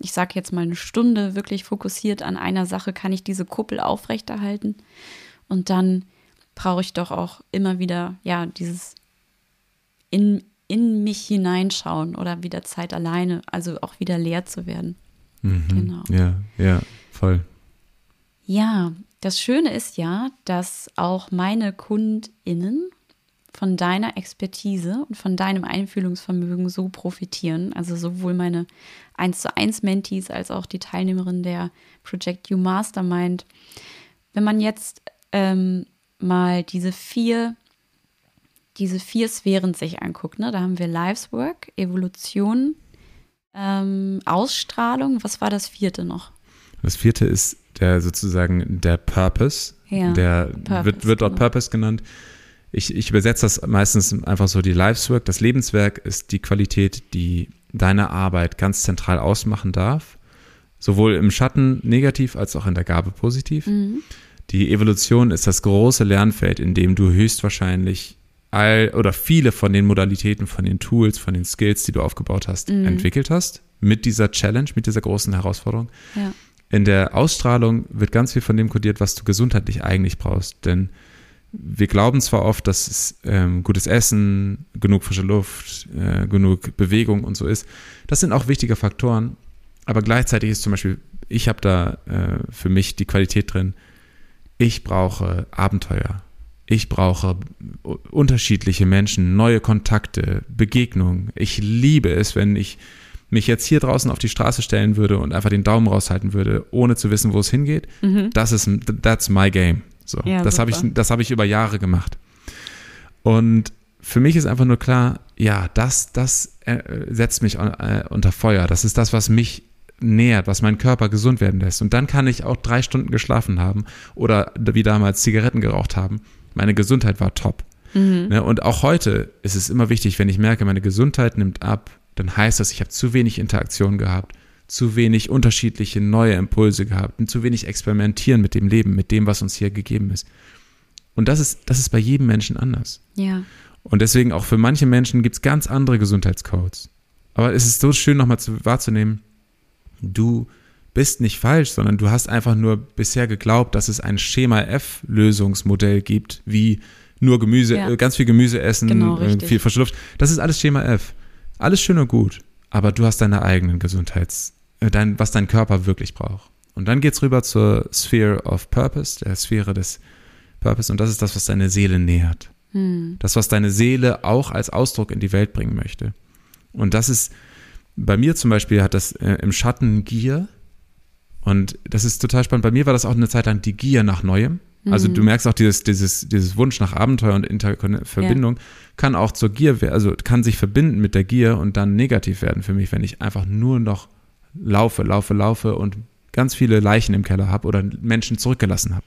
Speaker 2: ich sage jetzt mal eine Stunde wirklich fokussiert an einer Sache, kann ich diese Kuppel aufrechterhalten. Und dann brauche ich doch auch immer wieder, ja, dieses in, in mich hineinschauen oder wieder Zeit alleine, also auch wieder leer zu werden.
Speaker 1: Mhm. Genau. Ja, ja, voll.
Speaker 2: Ja, das Schöne ist ja, dass auch meine KundInnen von deiner Expertise und von deinem Einfühlungsvermögen so profitieren. Also sowohl meine 1 zu 1 Mentees als auch die Teilnehmerin der Project You Mastermind. Wenn man jetzt ähm, mal diese vier, diese vier Sphären sich anguckt, ne? da haben wir Lives Work, Evolution, ähm, Ausstrahlung. Was war das vierte noch?
Speaker 1: Das vierte ist der sozusagen der Purpose. Ja, der Purpose, wird, wird dort genau. Purpose genannt ich, ich übersetze das meistens einfach so, die Life's-Work, das Lebenswerk ist die Qualität, die deine Arbeit ganz zentral ausmachen darf, sowohl im Schatten negativ als auch in der Gabe positiv. Mhm. Die Evolution ist das große Lernfeld, in dem du höchstwahrscheinlich all oder viele von den Modalitäten, von den Tools, von den Skills, die du aufgebaut hast, mhm. entwickelt hast, mit dieser Challenge, mit dieser großen Herausforderung. Ja. In der Ausstrahlung wird ganz viel von dem kodiert, was du gesundheitlich eigentlich brauchst, denn wir glauben zwar oft, dass es ähm, gutes Essen, genug frische Luft, äh, genug Bewegung und so ist. Das sind auch wichtige Faktoren. Aber gleichzeitig ist zum Beispiel, ich habe da äh, für mich die Qualität drin, ich brauche Abenteuer. Ich brauche unterschiedliche Menschen, neue Kontakte, Begegnungen. Ich liebe es, wenn ich mich jetzt hier draußen auf die Straße stellen würde und einfach den Daumen raushalten würde, ohne zu wissen, wo es hingeht. Mhm. Das ist, that's my game. So, ja, das habe ich, das habe ich über Jahre gemacht. Und für mich ist einfach nur klar, ja, das, das äh, setzt mich äh, unter Feuer. Das ist das, was mich nähert, was meinen Körper gesund werden lässt. Und dann kann ich auch drei Stunden geschlafen haben oder wie damals Zigaretten geraucht haben. Meine Gesundheit war top. Mhm. Ne, und auch heute ist es immer wichtig, wenn ich merke, meine Gesundheit nimmt ab, dann heißt das, ich habe zu wenig Interaktion gehabt zu wenig unterschiedliche neue Impulse gehabt und zu wenig experimentieren mit dem Leben, mit dem, was uns hier gegeben ist. Und das ist, das ist bei jedem Menschen anders.
Speaker 2: Ja.
Speaker 1: Und deswegen auch für manche Menschen gibt es ganz andere Gesundheitscodes. Aber es ist so schön nochmal wahrzunehmen, du bist nicht falsch, sondern du hast einfach nur bisher geglaubt, dass es ein Schema F-Lösungsmodell gibt, wie nur Gemüse, ja. ganz viel Gemüse essen, genau, äh, viel frische Luft. Das ist alles Schema F. Alles schön und gut aber du hast deine eigenen Gesundheits, äh, dein, was dein Körper wirklich braucht. Und dann geht's rüber zur Sphere of Purpose, der Sphäre des Purpose, und das ist das, was deine Seele nährt. Hm. Das, was deine Seele auch als Ausdruck in die Welt bringen möchte. Und das ist, bei mir zum Beispiel hat das äh, im Schatten Gier. Und das ist total spannend. Bei mir war das auch eine Zeit lang die Gier nach Neuem. Also du mhm. merkst auch dieses, dieses, dieses Wunsch nach Abenteuer und Interverbindung ja. kann auch zur Gier, also kann sich verbinden mit der Gier und dann negativ werden für mich, wenn ich einfach nur noch laufe, laufe, laufe und ganz viele Leichen im Keller habe oder Menschen zurückgelassen habe.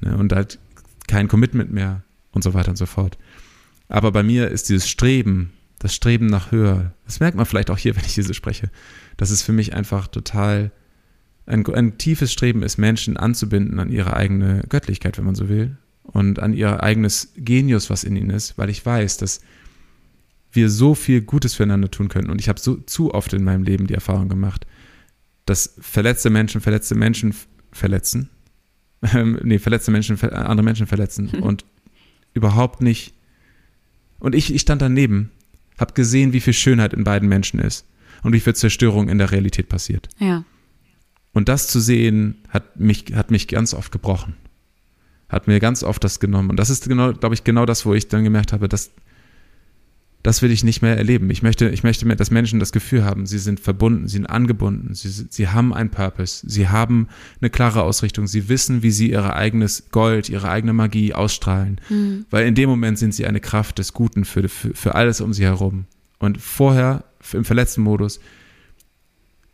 Speaker 1: Ne, und halt kein Commitment mehr und so weiter und so fort. Aber bei mir ist dieses Streben, das Streben nach höher, das merkt man vielleicht auch hier, *laughs* wenn ich diese spreche, das ist für mich einfach total ein, ein tiefes Streben ist, Menschen anzubinden an ihre eigene Göttlichkeit, wenn man so will, und an ihr eigenes Genius, was in ihnen ist, weil ich weiß, dass wir so viel Gutes füreinander tun können. Und ich habe so zu oft in meinem Leben die Erfahrung gemacht, dass verletzte Menschen verletzte Menschen verletzen, *laughs* ähm, nee, verletzte Menschen andere Menschen verletzen *laughs* und überhaupt nicht. Und ich, ich stand daneben, habe gesehen, wie viel Schönheit in beiden Menschen ist und wie viel Zerstörung in der Realität passiert.
Speaker 2: Ja.
Speaker 1: Und das zu sehen, hat mich, hat mich ganz oft gebrochen. Hat mir ganz oft das genommen. Und das ist genau, glaube ich, genau das, wo ich dann gemerkt habe, dass das will ich nicht mehr erleben. Ich möchte, ich möchte mehr, dass Menschen das Gefühl haben, sie sind verbunden, sie sind angebunden, sie, sie haben einen Purpose, sie haben eine klare Ausrichtung, sie wissen, wie sie ihr eigenes Gold, ihre eigene Magie ausstrahlen. Mhm. Weil in dem Moment sind sie eine Kraft des Guten für, für, für alles um sie herum. Und vorher, im verletzten Modus,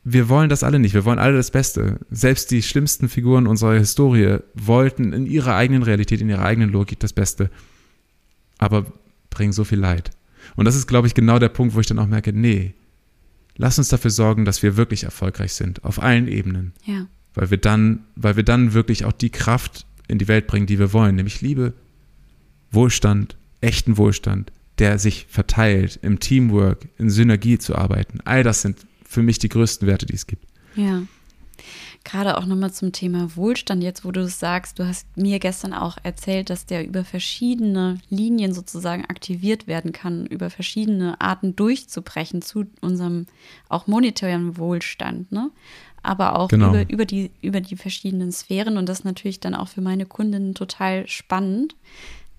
Speaker 1: wir wollen das alle nicht. Wir wollen alle das Beste. Selbst die schlimmsten Figuren unserer Historie wollten in ihrer eigenen Realität, in ihrer eigenen Logik das Beste. Aber bringen so viel Leid. Und das ist, glaube ich, genau der Punkt, wo ich dann auch merke, nee, lass uns dafür sorgen, dass wir wirklich erfolgreich sind, auf allen Ebenen.
Speaker 2: Ja.
Speaker 1: Weil wir dann, weil wir dann wirklich auch die Kraft in die Welt bringen, die wir wollen, nämlich Liebe, Wohlstand, echten Wohlstand, der sich verteilt, im Teamwork, in Synergie zu arbeiten. All das sind für mich die größten Werte, die es gibt.
Speaker 2: Ja. Gerade auch nochmal zum Thema Wohlstand, jetzt wo du es sagst, du hast mir gestern auch erzählt, dass der über verschiedene Linien sozusagen aktiviert werden kann, über verschiedene Arten durchzubrechen zu unserem auch monetären Wohlstand, ne? Aber auch genau. über, über, die, über die verschiedenen Sphären und das natürlich dann auch für meine Kundinnen total spannend,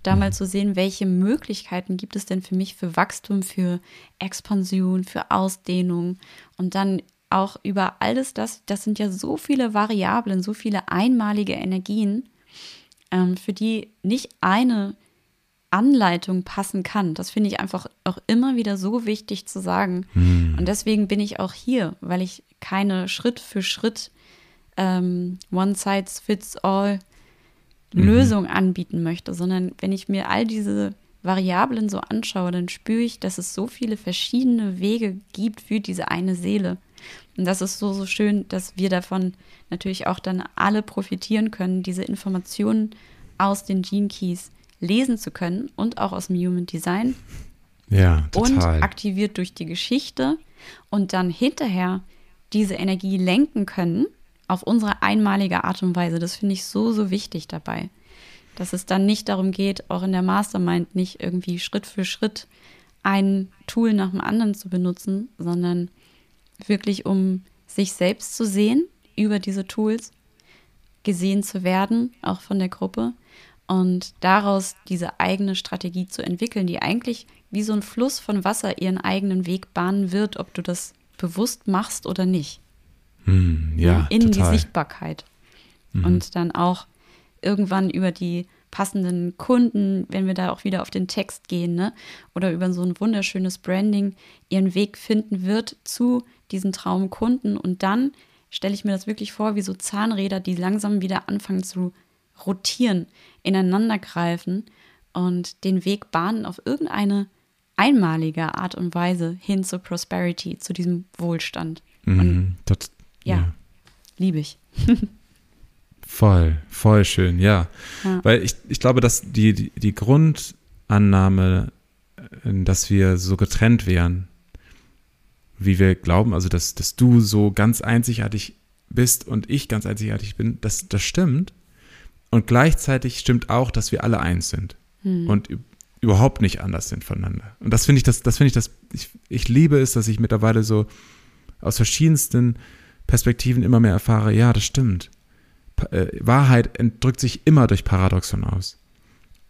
Speaker 2: da mal mhm. zu sehen, welche Möglichkeiten gibt es denn für mich für Wachstum, für Expansion, für Ausdehnung und dann auch über alles das, das sind ja so viele Variablen, so viele einmalige Energien, ähm, für die nicht eine Anleitung passen kann. Das finde ich einfach auch immer wieder so wichtig zu sagen. Mhm. Und deswegen bin ich auch hier, weil ich keine Schritt für Schritt ähm, One Size Fits All mhm. Lösung anbieten möchte, sondern wenn ich mir all diese Variablen so anschaue, dann spüre ich, dass es so viele verschiedene Wege gibt für diese eine Seele. Und das ist so, so schön, dass wir davon natürlich auch dann alle profitieren können, diese Informationen aus den Gene Keys lesen zu können und auch aus dem Human Design.
Speaker 1: Ja, total.
Speaker 2: Und aktiviert durch die Geschichte und dann hinterher diese Energie lenken können auf unsere einmalige Art und Weise. Das finde ich so, so wichtig dabei. Dass es dann nicht darum geht, auch in der Mastermind nicht irgendwie Schritt für Schritt ein Tool nach dem anderen zu benutzen, sondern wirklich um sich selbst zu sehen über diese Tools, gesehen zu werden, auch von der Gruppe und daraus diese eigene Strategie zu entwickeln, die eigentlich wie so ein Fluss von Wasser ihren eigenen Weg bahnen wird, ob du das bewusst machst oder nicht.
Speaker 1: Hm, ja,
Speaker 2: in
Speaker 1: total.
Speaker 2: die Sichtbarkeit. Mhm. Und dann auch irgendwann über die passenden Kunden, wenn wir da auch wieder auf den Text gehen, ne? oder über so ein wunderschönes Branding, ihren Weg finden wird zu diesen Traumkunden. Und dann stelle ich mir das wirklich vor, wie so Zahnräder, die langsam wieder anfangen zu rotieren, ineinander greifen und den Weg bahnen auf irgendeine einmalige Art und Weise hin zur Prosperity, zu diesem Wohlstand.
Speaker 1: Mhm, das,
Speaker 2: ja, ja. liebe ich. *laughs*
Speaker 1: voll, voll schön, ja. ja. Weil ich, ich glaube, dass die, die, die Grundannahme, äh, dass wir so getrennt wären, wie wir glauben, also dass, dass du so ganz einzigartig bist und ich ganz einzigartig bin, das, das stimmt. Und gleichzeitig stimmt auch, dass wir alle eins sind hm. und überhaupt nicht anders sind voneinander. Und das finde ich, das, das finde ich, das, ich, ich liebe es, dass ich mittlerweile so aus verschiedensten Perspektiven immer mehr erfahre, ja, das stimmt. Äh, Wahrheit drückt sich immer durch Paradoxon aus.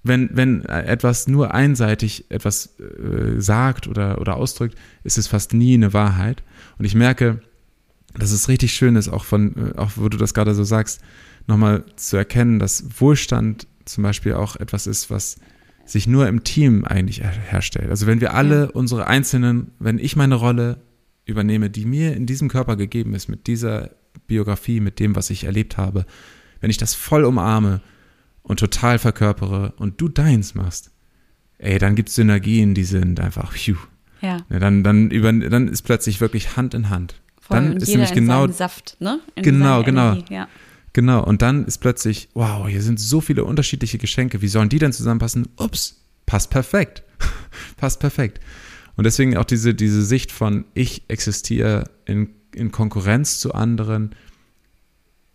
Speaker 1: Wenn, wenn etwas nur einseitig etwas äh, sagt oder, oder ausdrückt, ist es fast nie eine Wahrheit. Und ich merke, dass es richtig schön ist, auch von, äh, auch wo du das gerade so sagst, nochmal zu erkennen, dass Wohlstand zum Beispiel auch etwas ist, was sich nur im Team eigentlich herstellt. Also wenn wir alle unsere einzelnen, wenn ich meine Rolle übernehme, die mir in diesem Körper gegeben ist, mit dieser Biografie, mit dem, was ich erlebt habe, wenn ich das voll umarme und total verkörpere und du deins machst, ey, dann gibt es Synergien, die sind einfach, phew. Ja. ja. dann, dann, über, dann ist plötzlich wirklich Hand in Hand.
Speaker 2: Voll,
Speaker 1: dann
Speaker 2: ist nämlich genau. Saft, ne?
Speaker 1: In genau, genau. ja. Genau, und dann ist plötzlich, wow, hier sind so viele unterschiedliche Geschenke, wie sollen die denn zusammenpassen? Ups, passt perfekt. *laughs* passt perfekt. Und deswegen auch diese, diese Sicht von, ich existiere in, in Konkurrenz zu anderen,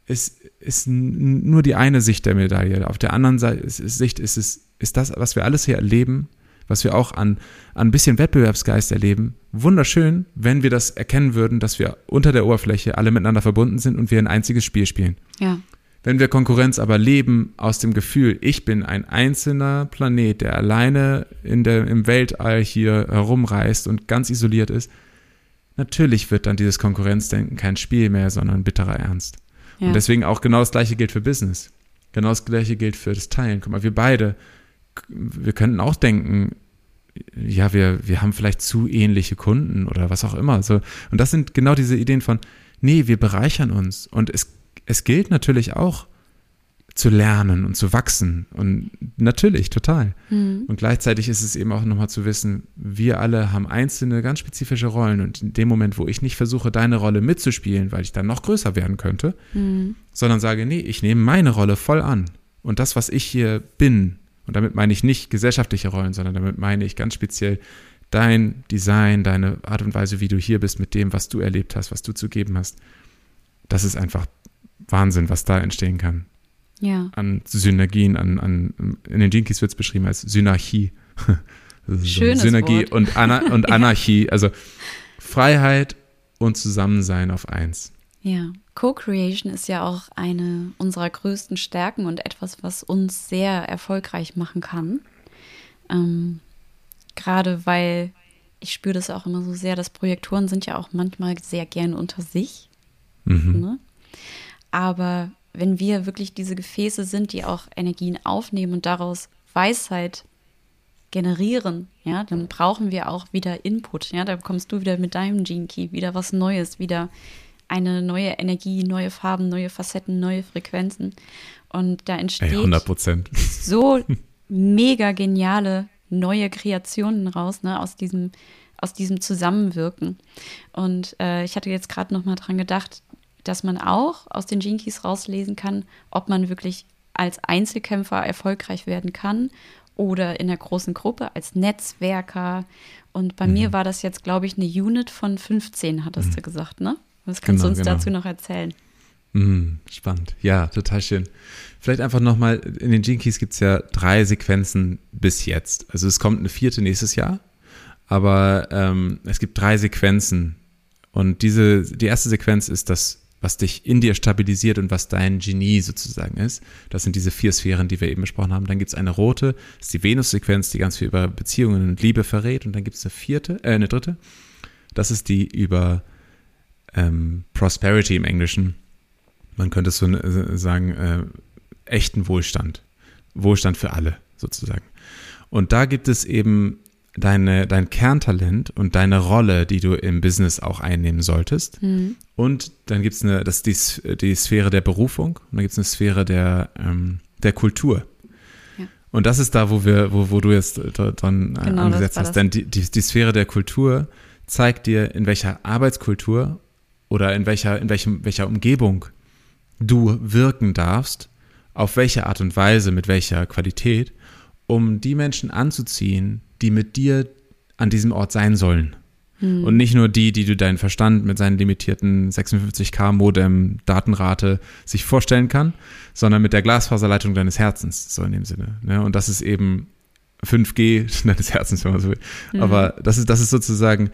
Speaker 1: ist, ist nur die eine Sicht der Medaille. Auf der anderen Seite, ist, Sicht ist es, ist das, was wir alles hier erleben, was wir auch an, an ein bisschen Wettbewerbsgeist erleben, wunderschön, wenn wir das erkennen würden, dass wir unter der Oberfläche alle miteinander verbunden sind und wir ein einziges Spiel spielen.
Speaker 2: Ja.
Speaker 1: Wenn wir Konkurrenz aber leben aus dem Gefühl, ich bin ein einzelner Planet, der alleine in der, im Weltall hier herumreist und ganz isoliert ist, natürlich wird dann dieses Konkurrenzdenken kein Spiel mehr, sondern bitterer Ernst. Ja. Und deswegen auch genau das gleiche gilt für Business. Genau das gleiche gilt für das Teilen. Guck mal, wir beide wir könnten auch denken, ja, wir, wir haben vielleicht zu ähnliche Kunden oder was auch immer. So, und das sind genau diese Ideen von, nee, wir bereichern uns. Und es, es gilt natürlich auch zu lernen und zu wachsen. Und natürlich, total. Mhm. Und gleichzeitig ist es eben auch nochmal zu wissen, wir alle haben einzelne, ganz spezifische Rollen. Und in dem Moment, wo ich nicht versuche, deine Rolle mitzuspielen, weil ich dann noch größer werden könnte, mhm. sondern sage, nee, ich nehme meine Rolle voll an. Und das, was ich hier bin, und damit meine ich nicht gesellschaftliche Rollen, sondern damit meine ich ganz speziell dein Design, deine Art und Weise, wie du hier bist, mit dem, was du erlebt hast, was du zu geben hast. Das ist einfach Wahnsinn, was da entstehen kann.
Speaker 2: Ja.
Speaker 1: An Synergien, an, an in den Jinkies wird es beschrieben als Synarchie. *laughs*
Speaker 2: Schönes
Speaker 1: Synergie
Speaker 2: Wort.
Speaker 1: und, Ana und *laughs* Anarchie, also Freiheit und Zusammensein auf eins.
Speaker 2: Ja, Co-Creation ist ja auch eine unserer größten Stärken und etwas, was uns sehr erfolgreich machen kann. Ähm, Gerade weil ich spüre das auch immer so sehr, dass Projektoren sind ja auch manchmal sehr gern unter sich. Mhm. Ne? Aber wenn wir wirklich diese Gefäße sind, die auch Energien aufnehmen und daraus Weisheit generieren, ja, dann brauchen wir auch wieder Input. Ja, da kommst du wieder mit deinem Gene Key, wieder was Neues, wieder eine neue Energie, neue Farben, neue Facetten, neue Frequenzen. Und da entsteht
Speaker 1: Ey, *laughs*
Speaker 2: so mega geniale neue Kreationen raus, ne, aus diesem, aus diesem Zusammenwirken. Und äh, ich hatte jetzt gerade noch mal dran gedacht, dass man auch aus den Jinkies rauslesen kann, ob man wirklich als Einzelkämpfer erfolgreich werden kann oder in der großen Gruppe als Netzwerker. Und bei mhm. mir war das jetzt, glaube ich, eine Unit von 15, hattest mhm. du gesagt, ne? Was kannst genau, du uns genau. dazu noch erzählen?
Speaker 1: Mm, spannend. Ja, total schön. Vielleicht einfach nochmal, in den Keys gibt es ja drei Sequenzen bis jetzt. Also es kommt eine vierte nächstes Jahr, aber ähm, es gibt drei Sequenzen. Und diese, die erste Sequenz ist das, was dich in dir stabilisiert und was dein Genie sozusagen ist. Das sind diese vier Sphären, die wir eben besprochen haben. Dann gibt es eine rote, das ist die Venus-Sequenz, die ganz viel über Beziehungen und Liebe verrät. Und dann gibt es eine vierte, äh, eine dritte. Das ist die über ähm, Prosperity im Englischen. Man könnte es so äh, sagen, äh, echten Wohlstand. Wohlstand für alle sozusagen. Und da gibt es eben deine, dein Kerntalent und deine Rolle, die du im Business auch einnehmen solltest. Mhm. Und dann gibt es eine, das ist die, die Sphäre der Berufung und dann gibt es eine Sphäre der, ähm, der Kultur. Ja. Und das ist da, wo wir, wo, wo du jetzt dran genau, angesetzt hast. Denn die, die, die Sphäre der Kultur zeigt dir, in welcher Arbeitskultur oder in welcher, in welchem, welcher Umgebung du wirken darfst, auf welche Art und Weise, mit welcher Qualität, um die Menschen anzuziehen, die mit dir an diesem Ort sein sollen. Hm. Und nicht nur die, die du deinen Verstand mit seinen limitierten 56k Modem Datenrate sich vorstellen kann, sondern mit der Glasfaserleitung deines Herzens, so in dem Sinne. Ne? Und das ist eben 5G *laughs* deines Herzens, wenn man so will. Hm. Aber das ist, das ist sozusagen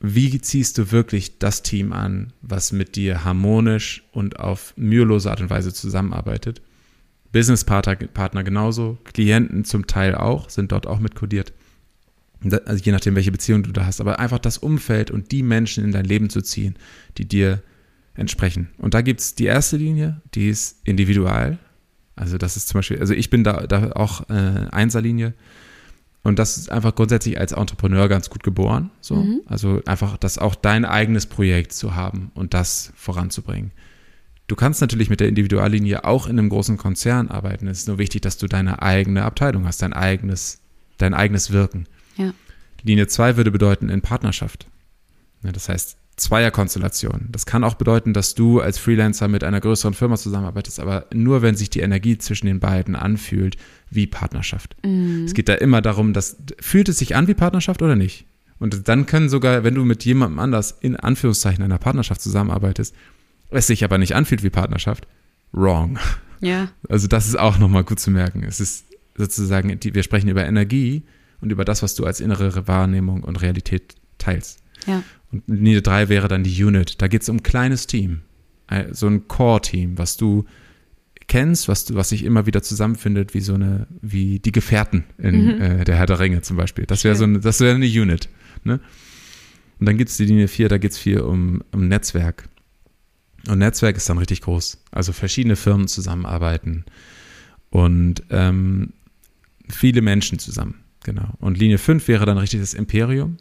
Speaker 1: wie ziehst du wirklich das Team an, was mit dir harmonisch und auf mühelose Art und Weise zusammenarbeitet? Businesspartner genauso, Klienten zum Teil auch, sind dort auch mit kodiert. Also je nachdem, welche Beziehung du da hast, aber einfach das Umfeld und die Menschen in dein Leben zu ziehen, die dir entsprechen. Und da gibt es die erste Linie, die ist individual. Also das ist zum Beispiel, also ich bin da, da auch äh, Einserlinie Und das ist einfach grundsätzlich als Entrepreneur ganz gut geboren. So. Mhm. Also einfach das auch dein eigenes Projekt zu haben und das voranzubringen. Du kannst natürlich mit der Individuallinie auch in einem großen Konzern arbeiten. Es ist nur wichtig, dass du deine eigene Abteilung hast, dein eigenes, dein eigenes Wirken. Ja. Linie 2 würde bedeuten in Partnerschaft. Das heißt, Zweierkonstellation. Das kann auch bedeuten, dass du als Freelancer mit einer größeren Firma zusammenarbeitest, aber nur wenn sich die Energie zwischen den beiden anfühlt wie Partnerschaft. Mhm. Es geht da immer darum, dass fühlt es sich an wie Partnerschaft oder nicht? Und dann können sogar, wenn du mit jemandem anders in Anführungszeichen einer Partnerschaft zusammenarbeitest, es sich aber nicht anfühlt wie Partnerschaft, wrong. Ja. Also das ist auch nochmal gut zu merken. Es ist sozusagen, wir sprechen über Energie und über das, was du als innere Wahrnehmung und Realität teilst. Ja. Und Linie 3 wäre dann die Unit. Da geht es um ein kleines Team. Äh, so ein Core-Team, was du kennst, was, was sich immer wieder zusammenfindet, wie so eine, wie die Gefährten in mhm. äh, der Herr der Ringe zum Beispiel. Das wäre so eine, das wäre eine Unit. Ne? Und dann gibt es die Linie 4, da geht es viel um, um Netzwerk. Und Netzwerk ist dann richtig groß. Also verschiedene Firmen zusammenarbeiten und ähm, viele Menschen zusammen. Genau. Und Linie 5 wäre dann richtig das Imperium.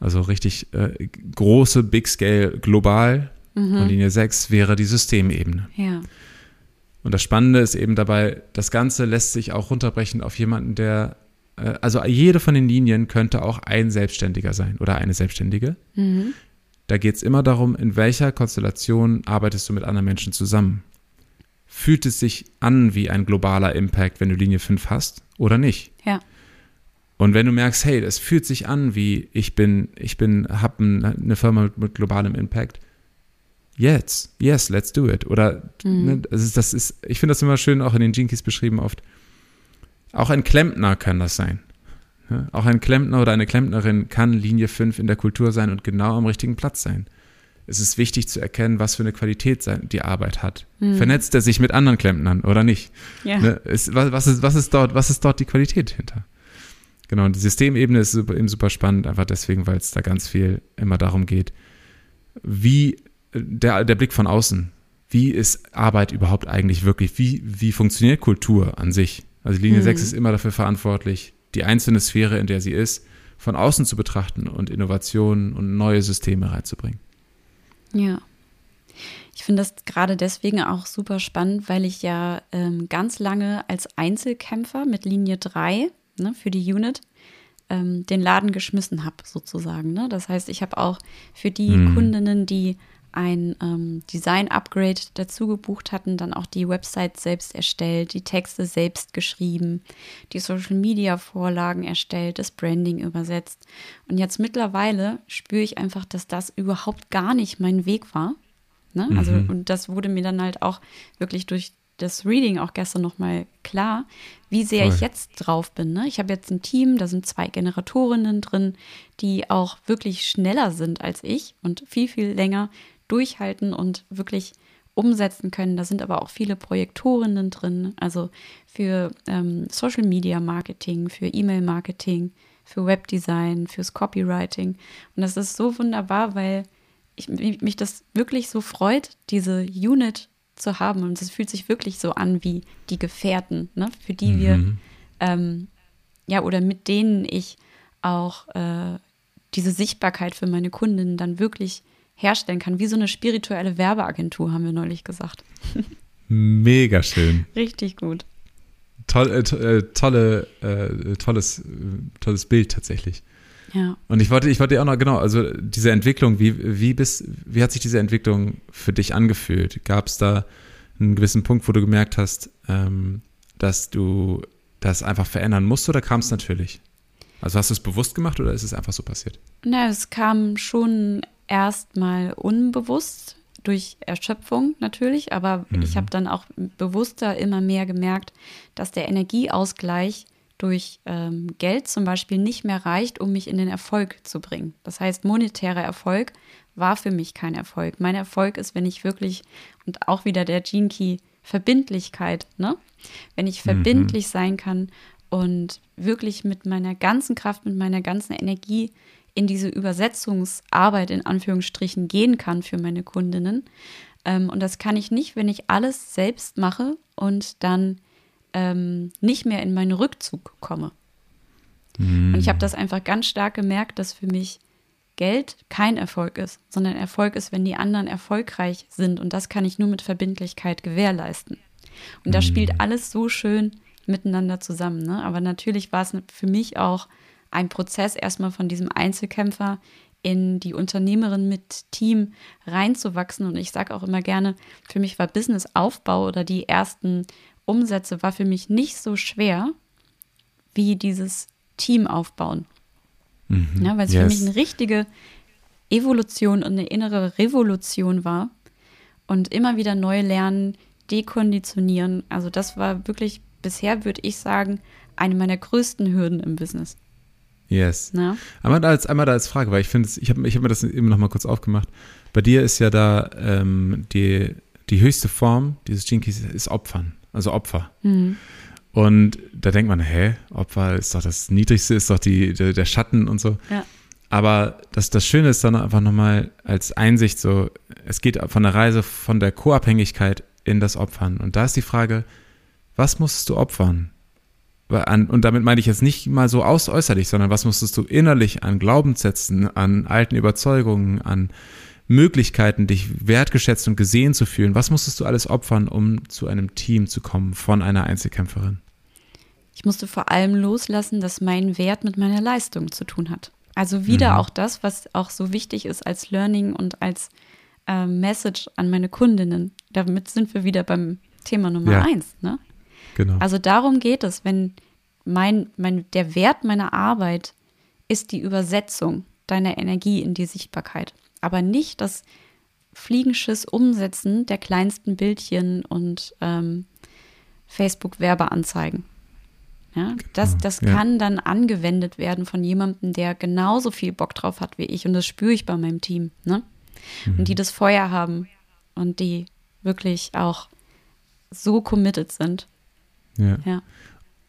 Speaker 1: Also richtig äh, große, Big Scale, global. Mhm. Und Linie 6 wäre die Systemebene. Ja. Und das Spannende ist eben dabei, das Ganze lässt sich auch runterbrechen auf jemanden, der, äh, also jede von den Linien könnte auch ein Selbstständiger sein oder eine Selbstständige. Mhm. Da geht es immer darum, in welcher Konstellation arbeitest du mit anderen Menschen zusammen. Fühlt es sich an wie ein globaler Impact, wenn du Linie 5 hast oder nicht? Ja. Und wenn du merkst, hey, das fühlt sich an wie ich bin, ich bin, habe eine Firma mit, mit, globalem Impact. Yes, yes, let's do it. Oder mhm. ne, das, ist, das ist, ich finde das immer schön, auch in den Jinkies beschrieben oft. Auch ein Klempner kann das sein. Ja, auch ein Klempner oder eine Klempnerin kann Linie 5 in der Kultur sein und genau am richtigen Platz sein. Es ist wichtig zu erkennen, was für eine Qualität die Arbeit hat. Mhm. Vernetzt er sich mit anderen Klempnern oder nicht? Ja. Ne, ist, was, ist, was, ist dort, was ist dort die Qualität hinter? Genau, und die Systemebene ist super, eben super spannend, einfach deswegen, weil es da ganz viel immer darum geht, wie der, der Blick von außen, wie ist Arbeit überhaupt eigentlich wirklich, wie, wie funktioniert Kultur an sich? Also Linie mhm. 6 ist immer dafür verantwortlich, die einzelne Sphäre, in der sie ist, von außen zu betrachten und Innovationen und neue Systeme reinzubringen.
Speaker 2: Ja. Ich finde das gerade deswegen auch super spannend, weil ich ja ähm, ganz lange als Einzelkämpfer mit Linie 3 ne, für die Unit ähm, den Laden geschmissen habe, sozusagen. Ne? Das heißt, ich habe auch für die mhm. Kundinnen, die ein ähm, Design-Upgrade dazu gebucht hatten, dann auch die Website selbst erstellt, die Texte selbst geschrieben, die Social-Media-Vorlagen erstellt, das Branding übersetzt. Und jetzt mittlerweile spüre ich einfach, dass das überhaupt gar nicht mein Weg war. Ne? Also, mhm. und das wurde mir dann halt auch wirklich durch das Reading auch gestern nochmal klar, wie sehr Voll. ich jetzt drauf bin. Ne? Ich habe jetzt ein Team, da sind zwei Generatorinnen drin, die auch wirklich schneller sind als ich und viel, viel länger durchhalten und wirklich umsetzen können. Da sind aber auch viele Projektorinnen drin, also für ähm, Social Media Marketing, für E-Mail Marketing, für Webdesign, fürs Copywriting. Und das ist so wunderbar, weil ich, mich das wirklich so freut, diese Unit zu haben. Und es fühlt sich wirklich so an wie die Gefährten, ne? für die mhm. wir, ähm, ja, oder mit denen ich auch äh, diese Sichtbarkeit für meine Kundinnen dann wirklich herstellen kann. Wie so eine spirituelle Werbeagentur, haben wir neulich gesagt.
Speaker 1: Mega schön. *laughs*
Speaker 2: Richtig gut.
Speaker 1: Toll, äh, äh tolle, äh, tolles, äh, tolles Bild tatsächlich. Ja. Und ich wollte, ich wollte auch noch, genau, also diese Entwicklung, wie, wie, bist, wie hat sich diese Entwicklung für dich angefühlt? Gab es da einen gewissen Punkt, wo du gemerkt hast, ähm, dass du das einfach verändern musst oder kam es natürlich? Also hast du es bewusst gemacht oder ist es einfach so passiert?
Speaker 2: Na, es kam schon erstmal unbewusst durch Erschöpfung natürlich, aber mhm. ich habe dann auch bewusster immer mehr gemerkt, dass der Energieausgleich durch ähm, Geld zum Beispiel nicht mehr reicht, um mich in den Erfolg zu bringen. Das heißt, monetärer Erfolg war für mich kein Erfolg. Mein Erfolg ist, wenn ich wirklich, und auch wieder der Gene Key, Verbindlichkeit, ne? Wenn ich mhm. verbindlich mhm. sein kann und wirklich mit meiner ganzen Kraft, mit meiner ganzen Energie in diese Übersetzungsarbeit in Anführungsstrichen gehen kann für meine Kundinnen. Ähm, und das kann ich nicht, wenn ich alles selbst mache und dann ähm, nicht mehr in meinen Rückzug komme. Mhm. Und ich habe das einfach ganz stark gemerkt, dass für mich Geld kein Erfolg ist, sondern Erfolg ist, wenn die anderen erfolgreich sind. Und das kann ich nur mit Verbindlichkeit gewährleisten. Und da spielt mhm. alles so schön miteinander zusammen. Ne? Aber natürlich war es für mich auch ein Prozess, erstmal von diesem Einzelkämpfer in die Unternehmerin mit Team reinzuwachsen. Und ich sage auch immer gerne, für mich war Businessaufbau oder die ersten Umsätze war für mich nicht so schwer wie dieses Team aufbauen. Mhm. Ja, weil es yes. für mich eine richtige Evolution und eine innere Revolution war. Und immer wieder neu lernen, dekonditionieren. Also das war wirklich bisher, würde ich sagen, eine meiner größten Hürden im Business.
Speaker 1: Yes. Na? Einmal da als, einmal da als Frage, weil ich finde, ich habe ich hab mir das eben noch mal kurz aufgemacht. Bei dir ist ja da ähm, die, die höchste Form dieses Jinkies ist Opfern, also Opfer. Mhm. Und da denkt man, hä, Opfer ist doch das Niedrigste, ist doch die, der, der Schatten und so. Ja. Aber das, das Schöne ist dann einfach nochmal als Einsicht so, es geht von der Reise von der Co-Abhängigkeit in das Opfern. Und da ist die Frage, was musst du opfern? Und damit meine ich jetzt nicht mal so aus äußerlich, sondern was musstest du innerlich an Glaubenssätzen, an alten Überzeugungen, an Möglichkeiten, dich wertgeschätzt und gesehen zu fühlen? Was musstest du alles opfern, um zu einem Team zu kommen von einer Einzelkämpferin?
Speaker 2: Ich musste vor allem loslassen, dass mein Wert mit meiner Leistung zu tun hat. Also wieder mhm. auch das, was auch so wichtig ist als Learning und als äh, Message an meine Kundinnen. Damit sind wir wieder beim Thema Nummer ja. eins. Ne? Genau. Also darum geht es, wenn mein, mein, der Wert meiner Arbeit ist die Übersetzung deiner Energie in die Sichtbarkeit, aber nicht das Fliegenschiss Umsetzen der kleinsten Bildchen und ähm, Facebook-Werbeanzeigen. Ja, das genau, das ja. kann dann angewendet werden von jemandem, der genauso viel Bock drauf hat wie ich. Und das spüre ich bei meinem Team. Ne? Mhm. Und die das Feuer haben und die wirklich auch so committed sind,
Speaker 1: ja. ja.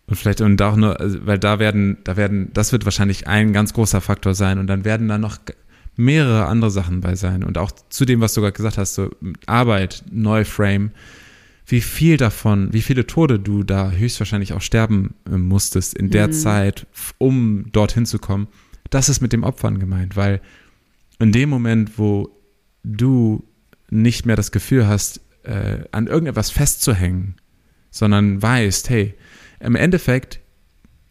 Speaker 1: Und vielleicht und auch nur, also, weil da werden, da werden, das wird wahrscheinlich ein ganz großer Faktor sein und dann werden da noch mehrere andere Sachen bei sein und auch zu dem, was du gerade gesagt hast, so Arbeit, Neuframe, wie viel davon, wie viele Tode du da höchstwahrscheinlich auch sterben äh, musstest in der mhm. Zeit, um dorthin zu kommen, das ist mit dem Opfern gemeint, weil in dem Moment, wo du nicht mehr das Gefühl hast, äh, an irgendetwas festzuhängen, sondern weißt, hey, im Endeffekt,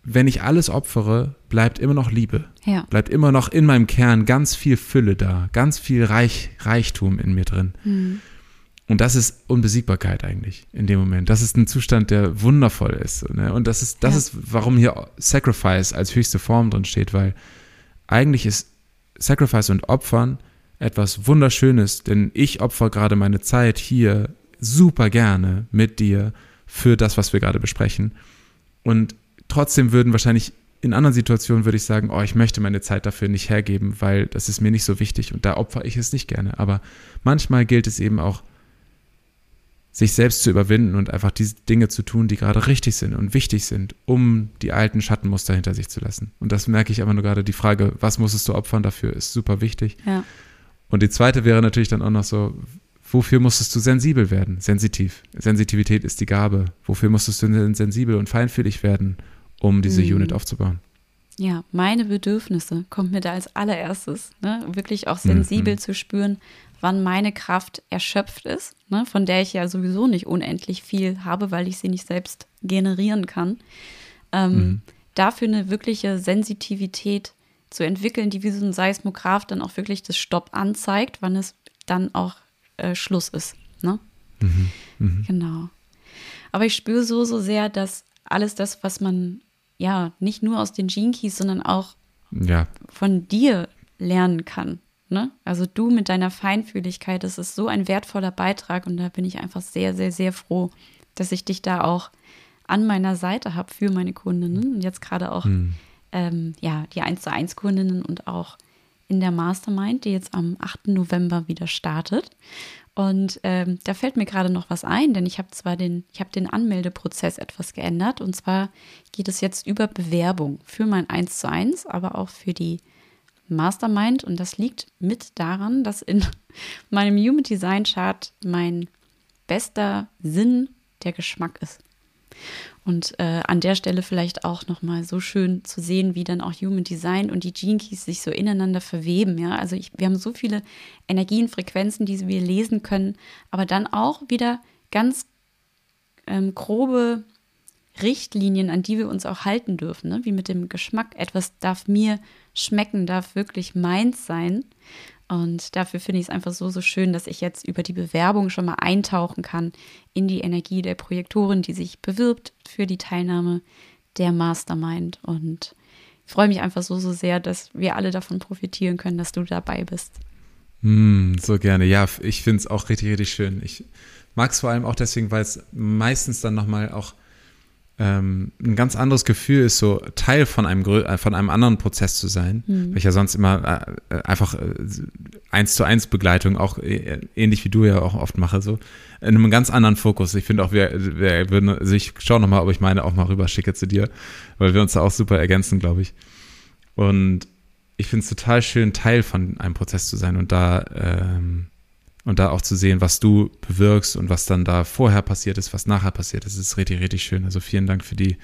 Speaker 1: wenn ich alles opfere, bleibt immer noch Liebe. Ja. Bleibt immer noch in meinem Kern ganz viel Fülle da, ganz viel Reich, Reichtum in mir drin. Mhm. Und das ist Unbesiegbarkeit eigentlich in dem Moment. Das ist ein Zustand, der wundervoll ist. Ne? Und das ist, das ja. ist, warum hier Sacrifice als höchste Form drin steht, weil eigentlich ist Sacrifice und Opfern etwas Wunderschönes, denn ich opfer gerade meine Zeit hier super gerne mit dir für das, was wir gerade besprechen. Und trotzdem würden wahrscheinlich in anderen Situationen würde ich sagen, oh, ich möchte meine Zeit dafür nicht hergeben, weil das ist mir nicht so wichtig und da opfere ich es nicht gerne. Aber manchmal gilt es eben auch, sich selbst zu überwinden und einfach diese Dinge zu tun, die gerade richtig sind und wichtig sind, um die alten Schattenmuster hinter sich zu lassen. Und das merke ich aber nur gerade, die Frage, was musstest du opfern dafür, ist super wichtig. Ja. Und die zweite wäre natürlich dann auch noch so, Wofür musstest du sensibel werden? Sensitiv. Sensitivität ist die Gabe. Wofür musstest du sensibel und feinfühlig werden, um diese mhm. Unit aufzubauen?
Speaker 2: Ja, meine Bedürfnisse kommt mir da als allererstes. Ne? Wirklich auch sensibel mhm. zu spüren, wann meine Kraft erschöpft ist, ne? von der ich ja sowieso nicht unendlich viel habe, weil ich sie nicht selbst generieren kann. Ähm, mhm. Dafür eine wirkliche Sensitivität zu entwickeln, die wie so ein Seismograph dann auch wirklich das Stopp anzeigt, wann es dann auch äh, Schluss ist. Ne? Mhm, mh. Genau. Aber ich spüre so, so sehr, dass alles das, was man ja nicht nur aus den Gene Keys, sondern auch ja. von dir lernen kann. Ne? Also du mit deiner Feinfühligkeit, das ist so ein wertvoller Beitrag und da bin ich einfach sehr, sehr, sehr froh, dass ich dich da auch an meiner Seite habe für meine Kundinnen und jetzt gerade auch mhm. ähm, ja, die 1 zu 1 Kundinnen und auch in der Mastermind, die jetzt am 8. November wieder startet. Und ähm, da fällt mir gerade noch was ein, denn ich habe zwar den, ich habe den Anmeldeprozess etwas geändert. Und zwar geht es jetzt über Bewerbung für mein 1 zu 1, aber auch für die Mastermind. Und das liegt mit daran, dass in *laughs* meinem Human Design Chart mein bester Sinn der Geschmack ist. Und äh, an der Stelle vielleicht auch nochmal so schön zu sehen, wie dann auch Human Design und die Gene Keys sich so ineinander verweben. Ja, also ich, wir haben so viele Energien, Frequenzen, die wir lesen können, aber dann auch wieder ganz ähm, grobe Richtlinien, an die wir uns auch halten dürfen, ne? wie mit dem Geschmack. Etwas darf mir schmecken, darf wirklich meins sein. Und dafür finde ich es einfach so, so schön, dass ich jetzt über die Bewerbung schon mal eintauchen kann in die Energie der Projektorin, die sich bewirbt für die Teilnahme der Mastermind. Und ich freue mich einfach so, so sehr, dass wir alle davon profitieren können, dass du dabei bist.
Speaker 1: Mm, so gerne. Ja, ich finde es auch richtig, richtig schön. Ich mag es vor allem auch deswegen, weil es meistens dann nochmal auch ähm, ein ganz anderes Gefühl ist, so Teil von einem, äh, von einem anderen Prozess zu sein, mhm. weil ich ja sonst immer äh, äh einfach äh, eins zu eins Begleitung, auch äh, ähnlich wie du ja auch oft mache, so in einem ganz anderen Fokus. Ich finde auch, wir, wir würden, also ich schaue nochmal, ob ich meine auch mal rüber schicke zu dir, weil wir uns da auch super ergänzen, glaube ich. Und ich finde es total schön, Teil von einem Prozess zu sein und da ähm, und da auch zu sehen, was du bewirkst und was dann da vorher passiert ist, was nachher passiert ist, ist richtig, richtig schön. Also vielen Dank für die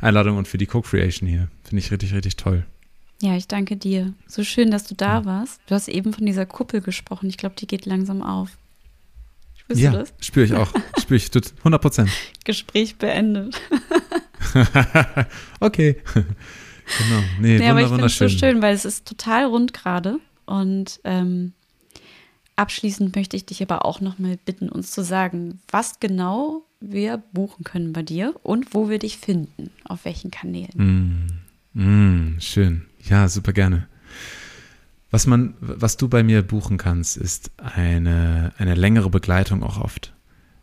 Speaker 1: Einladung und für die Co-Creation hier. Finde ich richtig, richtig toll.
Speaker 2: Ja, ich danke dir. So schön, dass du da ja. warst. Du hast eben von dieser Kuppel gesprochen. Ich glaube, die geht langsam auf.
Speaker 1: Spürst ja, du das? Spüre ich auch. *laughs* Spüre ich 100 Prozent.
Speaker 2: Gespräch beendet. *laughs*
Speaker 1: okay. *laughs*
Speaker 2: genau. Nee, ja, aber ich finde es so schön, weil es ist total rund gerade. Und ähm, Abschließend möchte ich dich aber auch noch mal bitten, uns zu sagen, was genau wir buchen können bei dir und wo wir dich finden, auf welchen Kanälen.
Speaker 1: Mm, mm, schön. Ja, super gerne. Was man, was du bei mir buchen kannst, ist eine, eine längere Begleitung auch oft.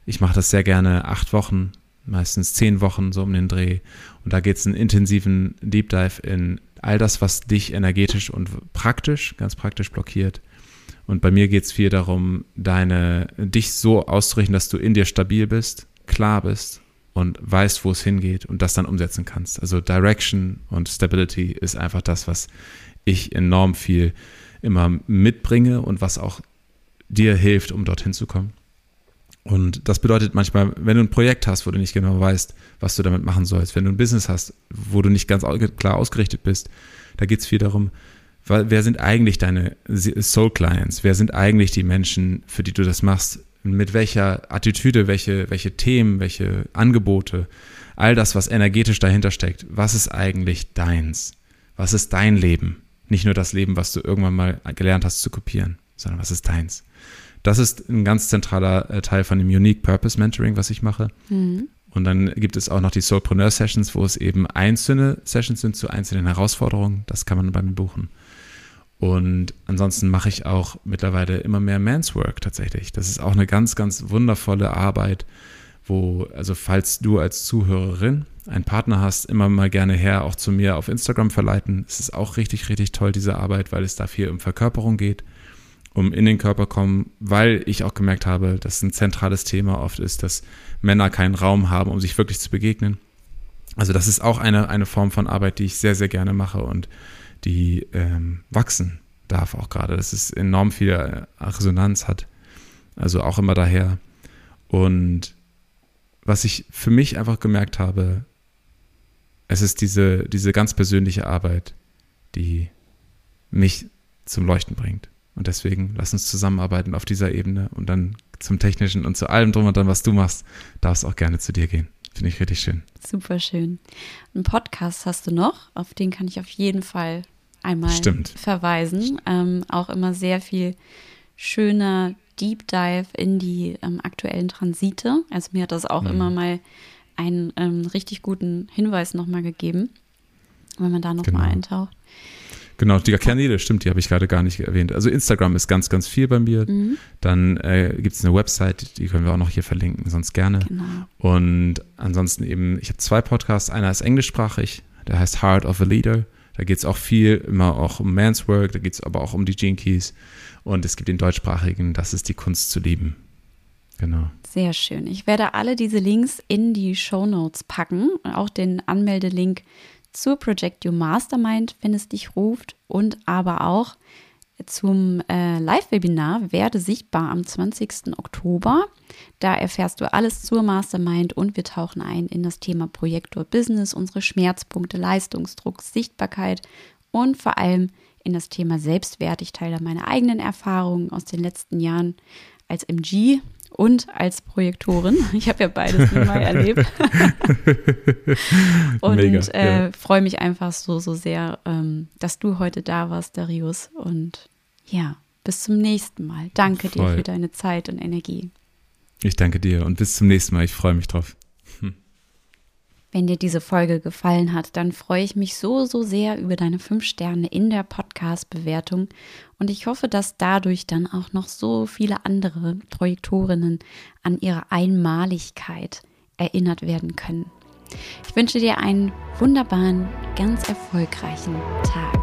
Speaker 1: Ich mache das sehr gerne acht Wochen, meistens zehn Wochen so um den Dreh. Und da geht es einen intensiven Deep Dive in all das, was dich energetisch und praktisch, ganz praktisch blockiert und bei mir geht es viel darum, deine, dich so auszurichten, dass du in dir stabil bist, klar bist und weißt, wo es hingeht und das dann umsetzen kannst. Also Direction und Stability ist einfach das, was ich enorm viel immer mitbringe und was auch dir hilft, um dorthin zu kommen. Und das bedeutet manchmal, wenn du ein Projekt hast, wo du nicht genau weißt, was du damit machen sollst, wenn du ein Business hast, wo du nicht ganz klar ausgerichtet bist, da geht es viel darum, wer sind eigentlich deine Soul Clients? Wer sind eigentlich die Menschen, für die du das machst? Mit welcher Attitüde, welche, welche Themen, welche Angebote, all das, was energetisch dahinter steckt, was ist eigentlich deins? Was ist dein Leben? Nicht nur das Leben, was du irgendwann mal gelernt hast zu kopieren, sondern was ist deins? Das ist ein ganz zentraler äh, Teil von dem Unique Purpose Mentoring, was ich mache. Mhm. Und dann gibt es auch noch die Soulpreneur Sessions, wo es eben einzelne Sessions sind zu einzelnen Herausforderungen. Das kann man bei mir buchen. Und ansonsten mache ich auch mittlerweile immer mehr Man's Work tatsächlich. Das ist auch eine ganz, ganz wundervolle Arbeit, wo, also falls du als Zuhörerin einen Partner hast, immer mal gerne her, auch zu mir auf Instagram verleiten. Es ist auch richtig, richtig toll, diese Arbeit, weil es da viel um Verkörperung geht, um in den Körper kommen, weil ich auch gemerkt habe, dass ein zentrales Thema oft ist, dass Männer keinen Raum haben, um sich wirklich zu begegnen. Also das ist auch eine, eine Form von Arbeit, die ich sehr, sehr gerne mache und die ähm, wachsen darf auch gerade, dass es enorm viel äh, Resonanz hat. Also auch immer daher. Und was ich für mich einfach gemerkt habe, es ist diese, diese ganz persönliche Arbeit, die mich zum Leuchten bringt. Und deswegen lass uns zusammenarbeiten auf dieser Ebene und dann zum Technischen und zu allem drum und dann, was du machst, darf es auch gerne zu dir gehen. Finde ich richtig schön.
Speaker 2: Super schön. Einen Podcast hast du noch, auf den kann ich auf jeden Fall einmal
Speaker 1: Stimmt.
Speaker 2: verweisen. Ähm, auch immer sehr viel schöner Deep Dive in die ähm, aktuellen Transite. Also mir hat das auch mhm. immer mal einen ähm, richtig guten Hinweis nochmal gegeben, wenn man da nochmal genau. eintaucht.
Speaker 1: Genau, die Kanäle, stimmt, die habe ich gerade gar nicht erwähnt. Also Instagram ist ganz, ganz viel bei mir. Mhm. Dann äh, gibt es eine Website, die können wir auch noch hier verlinken, sonst gerne. Genau. Und ansonsten eben, ich habe zwei Podcasts. Einer ist englischsprachig, der heißt Heart of a Leader. Da geht es auch viel immer auch um Man's Work, da geht es aber auch um die Keys. Und es gibt den deutschsprachigen, das ist die Kunst zu lieben. Genau.
Speaker 2: Sehr schön. Ich werde alle diese Links in die Show Notes packen, auch den Anmeldelink zur Project You Mastermind, wenn es dich ruft, und aber auch zum äh, Live-Webinar Werde sichtbar am 20. Oktober. Da erfährst du alles zur Mastermind und wir tauchen ein in das Thema Projektor Business, unsere Schmerzpunkte, Leistungsdruck, Sichtbarkeit und vor allem in das Thema Selbstwert. Ich teile meine eigenen Erfahrungen aus den letzten Jahren als MG und als Projektorin. *laughs* Ich habe ja beides mal erlebt. *laughs* und Mega, äh, ja. freue mich einfach so, so sehr, ähm, dass du heute da warst, Darius. Und ja, bis zum nächsten Mal. Danke Voll. dir für deine Zeit und Energie.
Speaker 1: Ich danke dir und bis zum nächsten Mal. Ich freue mich drauf.
Speaker 2: Wenn dir diese Folge gefallen hat, dann freue ich mich so, so sehr über deine fünf Sterne in der Podcast-Bewertung und ich hoffe, dass dadurch dann auch noch so viele andere Projektorinnen an ihre Einmaligkeit erinnert werden können. Ich wünsche dir einen wunderbaren, ganz erfolgreichen Tag.